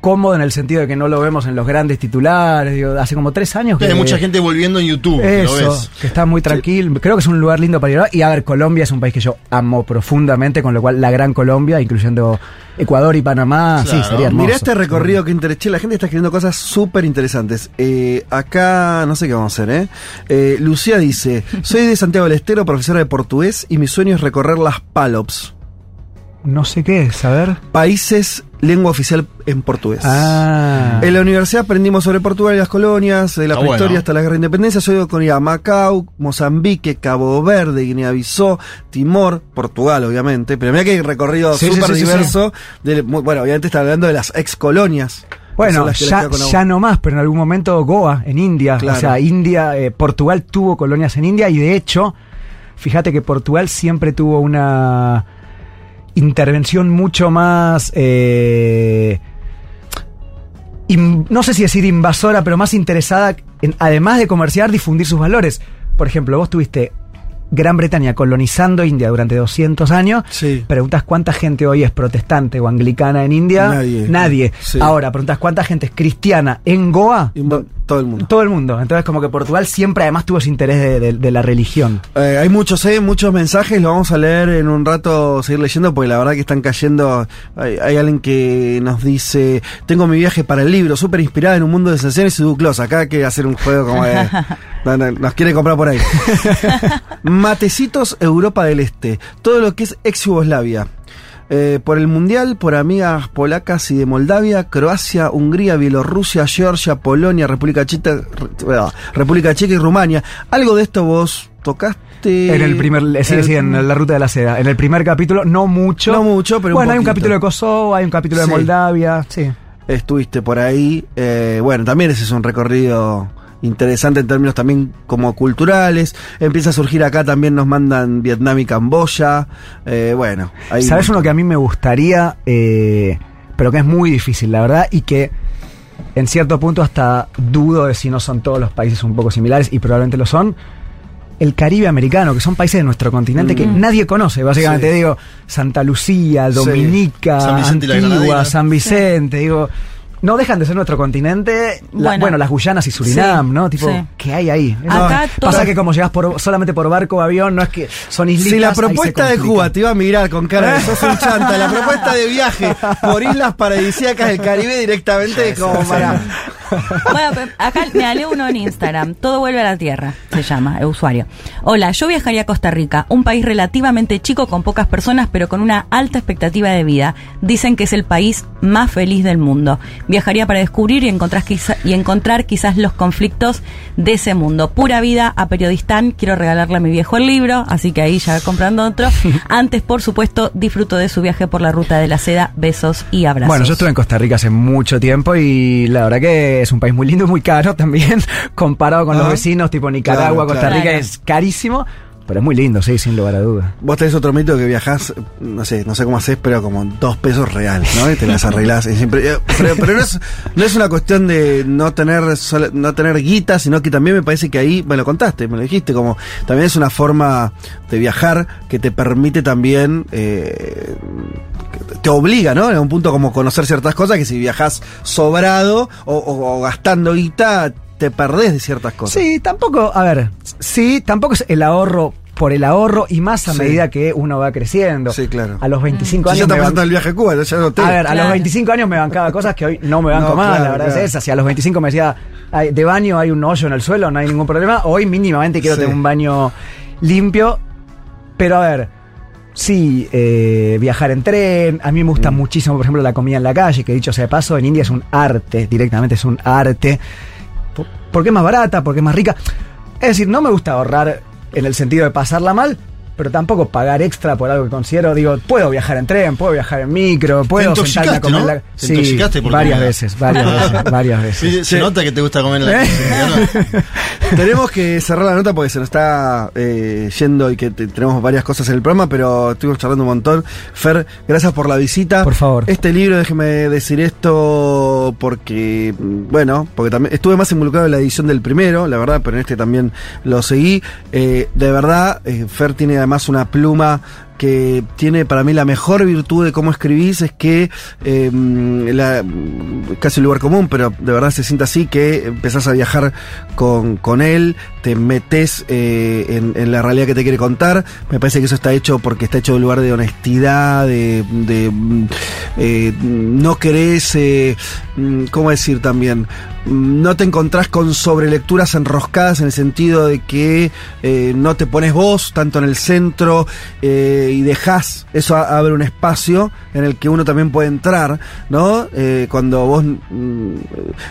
cómodo en el sentido de que no lo vemos en los grandes titulares? Digo, hace como tres años que Hay mucha gente volviendo en YouTube, que lo Eso, ves. que está muy tranquilo. Creo que es un lugar lindo para ir. Y a ver, Colombia es un país que yo amo profundamente, con lo cual la gran Colombia, incluyendo Ecuador y Panamá, Claro. sí, sería hermoso. Mirá este recorrido que interesante. La gente está escribiendo cosas súper interesantes. Eh, acá, no sé qué vamos a hacer, ¿eh? Eh, Lucía dice: Soy de Santiago del Estero, profesora de portugués, y mi sueño es recorrer las PALOPS, No sé qué es, a ver. países lengua oficial en portugués. Ah. En la universidad aprendimos sobre Portugal y las colonias, de la Ah, prehistoria bueno. hasta la guerra de independencia. Soy con ir a Macao, Mozambique, Cabo Verde, Guinea-Bissau, Timor, Portugal, obviamente. Pero mira que hay recorrido sí, súper sí, sí, diverso. de- bueno, obviamente está hablando de las ex colonias. Bueno, ya, ya no más, pero en algún momento Goa, en India. Claro. O sea, India, eh, Portugal tuvo colonias en India y de hecho, fíjate que Portugal siempre tuvo una intervención mucho más, eh, in- no sé si decir invasora, pero más interesada en, además de comerciar, difundir sus valores. Por ejemplo, vos tuviste Gran Bretaña colonizando India durante 200 años. Sí. Preguntas cuánta gente hoy es protestante o anglicana en India. Nadie. Nadie. Sí. Ahora, preguntas cuánta gente es cristiana en Goa. Todo el mundo. Todo el mundo. Entonces, como que Portugal siempre además tuvo ese interés de, de- de la religión. Eh, hay muchos, eh, muchos mensajes, lo vamos a leer en un rato, seguir leyendo, porque la verdad que están cayendo. Hay, hay alguien que nos dice: Tengo mi viaje para el libro, súper inspirada en un mundo de sensaciones y duclos. Acá hay que hacer un juego como de. no, no, nos quiere comprar por ahí. Matecitos Europa del Este, todo lo que es ex Yugoslavia. Eh, por el Mundial, por amigas polacas y de Moldavia, Croacia, Hungría, Bielorrusia, Georgia, Polonia, República Checa, ah, República Checa y Rumania. ¿Algo de esto vos tocaste? En el primer, sí, el- sí, en la ruta de la seda. En el primer capítulo, no mucho. No mucho, pero un Bueno, hay un capítulo de Kosovo, hay un capítulo de. Moldavia, sí. Estuviste por ahí. eh, bueno, también ese es un recorrido interesante en términos también como culturales. Empieza a surgir acá, también nos mandan Vietnam y Camboya. Eh, bueno, ahí ¿Sabes uno que a mí me gustaría, eh, pero que es muy difícil, la verdad, y que en cierto punto hasta dudo de si no son todos los países un poco similares, y probablemente lo son? El Caribe americano, que son países de nuestro continente que nadie conoce, básicamente Sí. digo, Santa Lucía, Sí. Dominica, San Vicente y la Antigua. San Vicente, digo, no dejan de ser nuestro continente, la- bueno, Bueno. las Guyanas y Surinam, Sí, ¿no? Tipo, sí. ¿qué hay ahí? Acá No, pasa que como llegas por, solamente por barco o avión, no es que son islitas. Si la propuesta de. Cuba te iba a mirar con cara de sos un chanta, la propuesta de viaje por islas paradisíacas del Caribe directamente como para. Bueno, acá me leo uno en Instagram. Todo vuelve a la tierra, se llama, el usuario. Hola, yo viajaría a Costa Rica, un país relativamente chico con pocas personas, pero con una alta expectativa de vida. Dicen que es el país más feliz del mundo. Viajaría para descubrir y encontrar, quizá- y encontrar quizás los conflictos de ese mundo. Pura vida a Periodistán. Quiero regalarle a mi viejo el libro, así que ahí ya comprando otro. Antes, por supuesto, disfruto de su viaje por la ruta de la seda. Besos y abrazos. Bueno, yo estuve en Costa Rica hace mucho tiempo y la verdad que es un país muy lindo y muy caro también, comparado con los vecinos tipo Nicaragua, claro, Costa. Rica Claro. es carísimo, pero es muy lindo, sí, sin lugar a dudas. Vos tenés otro mito que viajás, no sé, no sé cómo haces, pero como dos pesos reales, ¿no? Y te las arreglás. y siempre, eh, pero pero no, es, no es una cuestión de no tener no tener guita, sino que también me parece que ahí, me lo contaste, me lo dijiste, como también es una forma de viajar que te permite también, eh, te obliga, ¿no? En un punto como conocer ciertas cosas que si viajas sobrado o, o- o gastando guita, te perdés de ciertas cosas. Sí, tampoco, a ver, sí, tampoco es el ahorro por el ahorro y más a Sí. medida que uno va creciendo. Sí, claro. A los 25 Si ya años... está me pasando el viaje a Cuba, ya no te. A ver, a los Claro. 25 años me bancaba cosas que hoy no me banco No, más, claro, la verdad claro. es esa. Si a los 25 me decía, "Ay, de baño hay un hoyo en el suelo, no hay ningún problema, hoy mínimamente quiero Sí. tener un baño limpio. Pero a ver, sí, eh, viajar en tren, a mí me gusta muchísimo, por ejemplo, la comida en la calle, que dicho sea de paso, en India es un arte, directamente es un arte. Por- Porque es más barata, porque es más rica. Es decir, no me gusta ahorrar en el sentido de pasarla mal, pero tampoco pagar extra por algo que considero. Digo, puedo viajar en tren, puedo viajar en micro, puedo intoxicaste, sentarme a comer ¿no? la- Te Sí, intoxicaste por varias comida. veces, varias veces, varias veces. Sí, se nota que te gusta comer la ¿Eh? Tenemos que cerrar la nota porque se nos está eh, yendo y que te- tenemos varias cosas en el programa, pero estuvimos charlando un montón. Fer, gracias por la visita. Por favor. Este libro, déjeme decir esto porque, bueno, porque también estuve más involucrado en la edición del primero, la verdad, pero en este también lo seguí. Eh, de verdad, eh, Fer tiene además una pluma que tiene para mí la mejor virtud de cómo escribís es que eh, la- casi un lugar común, pero de verdad se siente así que empezás a viajar con, con él, te metes eh, en, en la realidad que te quiere contar. Me parece que eso está hecho porque está hecho de un lugar de honestidad, de, de, mm, eh, no querés, eh, mm, ¿cómo decir también? No te encontrás con sobrelecturas enroscadas en el sentido de que eh, no te pones vos tanto en el centro eh, y dejás, eso a- un espacio en el que uno también puede entrar, ¿no? Eh, cuando vos... mm,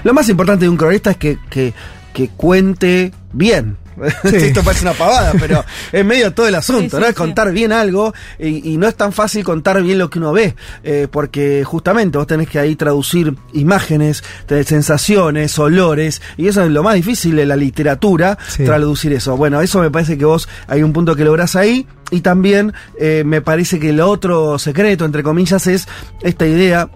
lo más importante de un cronista es que, que, que cuente bien. Esto parece una pavada, pero es medio todo el asunto, Sí, sí, ¿no? Es contar bien algo y, y no es tan fácil contar bien lo que uno ve, eh, porque justamente vos tenés que ahí traducir imágenes, sensaciones, olores, y eso es lo más difícil de la literatura, traducir eso. Bueno, eso me parece que vos hay un punto que lográs ahí, y también eh, me parece que el otro secreto, entre comillas, es esta idea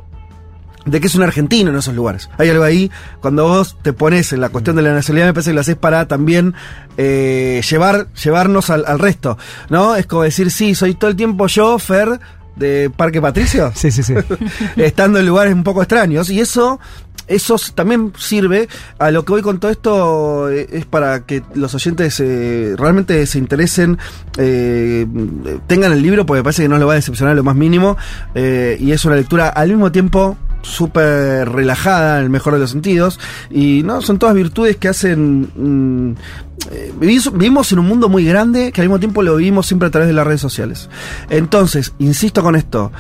de que es un argentino en esos lugares. Hay algo ahí, cuando vos te pones en la cuestión de la nacionalidad, me parece que lo haces para también eh, llevar, llevarnos al, al resto, ¿no? Es como decir, sí, soy todo el tiempo yo, Fer, de Parque Patricio, Sí, sí, sí. estando en lugares un poco extraños, y eso... Eso también sirve a lo que voy con todo esto eh, es para que los oyentes eh, realmente se interesen, eh, tengan el libro porque me parece que no lo va a decepcionar lo más mínimo eh, y es una lectura al mismo tiempo súper relajada en el mejor de los sentidos y no son todas virtudes que hacen mm, eh, vivimos, vivimos en un mundo muy grande que al mismo tiempo lo vivimos siempre a través de las redes sociales entonces insisto con esto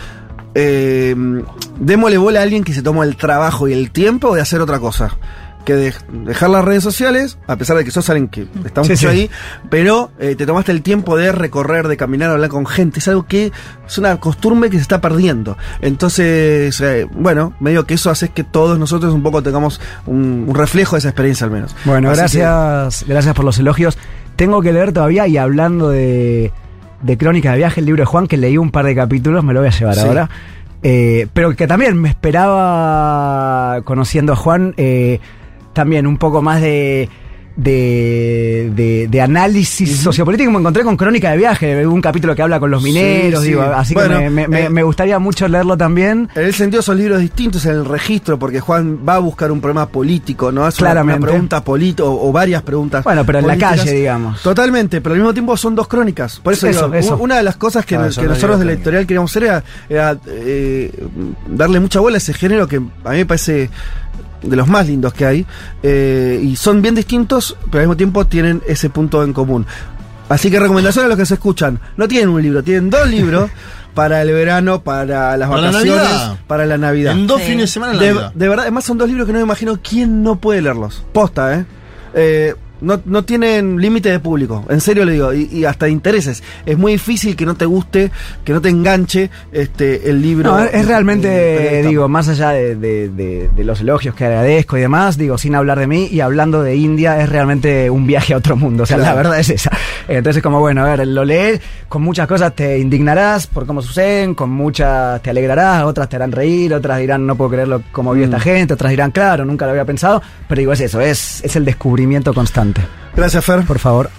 eh, démosle bola a alguien que se tomó el trabajo y el tiempo de hacer otra cosa. Que de- dejar las redes sociales, a pesar de que sos alguien que está mucho sí. ahí, pero eh, te tomaste el tiempo de recorrer, de caminar, hablar con gente. Es algo que es una costumbre que se está perdiendo. Entonces, eh, bueno, medio que eso hace que todos nosotros un poco tengamos un, un reflejo de esa experiencia al menos. Bueno, Así que- gracias, gracias por los elogios. Tengo que leer todavía y hablando de, de Crónica de Viaje, el libro de Juan, que leí un par de capítulos, me lo voy a llevar Sí. ahora. Eh, pero que también me esperaba, conociendo a Juan, eh, también un poco más de, de, de- de análisis sociopolítico. Me encontré con Crónica de Viaje, un capítulo que habla con los mineros, sí. digo, así Bueno, que me, me- eh, me gustaría mucho leerlo también. En el sentido son libros distintos en el registro, porque Juan va a buscar un problema político, ¿no? Es una- Claramente. una pregunta política o, o varias preguntas. Bueno, pero en la calle, digamos. Totalmente, pero al mismo tiempo son dos crónicas. Por eso, Eso, digo, eso. una de las cosas que, Ah, nos- que nosotros de la editorial queríamos hacer era, era, eh, darle mucha bola a ese género que a mí me parece de los más lindos que hay. eh, y son bien distintos, pero al mismo tiempo tienen ese punto en común. Así que recomendación a los que se escuchan. No tienen un libro, tienen dos libros para el verano, para las Para la vacaciones, para la Navidad. En dos Sí. fines de semana en De, Navidad. de verdad, además son dos libros que no me imagino quién no puede leerlos. Posta, ¿eh? Eh, no, no tienen límite de público, en serio le digo, y, y hasta de intereses. Es muy difícil que no te guste, que no te enganche este el libro. No, es, de- realmente, de- digo, más allá de, de- de- de los elogios que agradezco y demás, digo, sin hablar de mí y hablando de India, es realmente un viaje a otro mundo. O sea, la verdad es esa. Entonces, como bueno, a ver, lo lees, con muchas cosas te indignarás por cómo suceden, con muchas te alegrarás, otras te harán reír, otras dirán, no puedo creerlo cómo vive esta gente, otras dirán, claro, nunca lo había pensado. Pero digo, es eso, es, es el descubrimiento constante. Gracias, Fer. Por favor.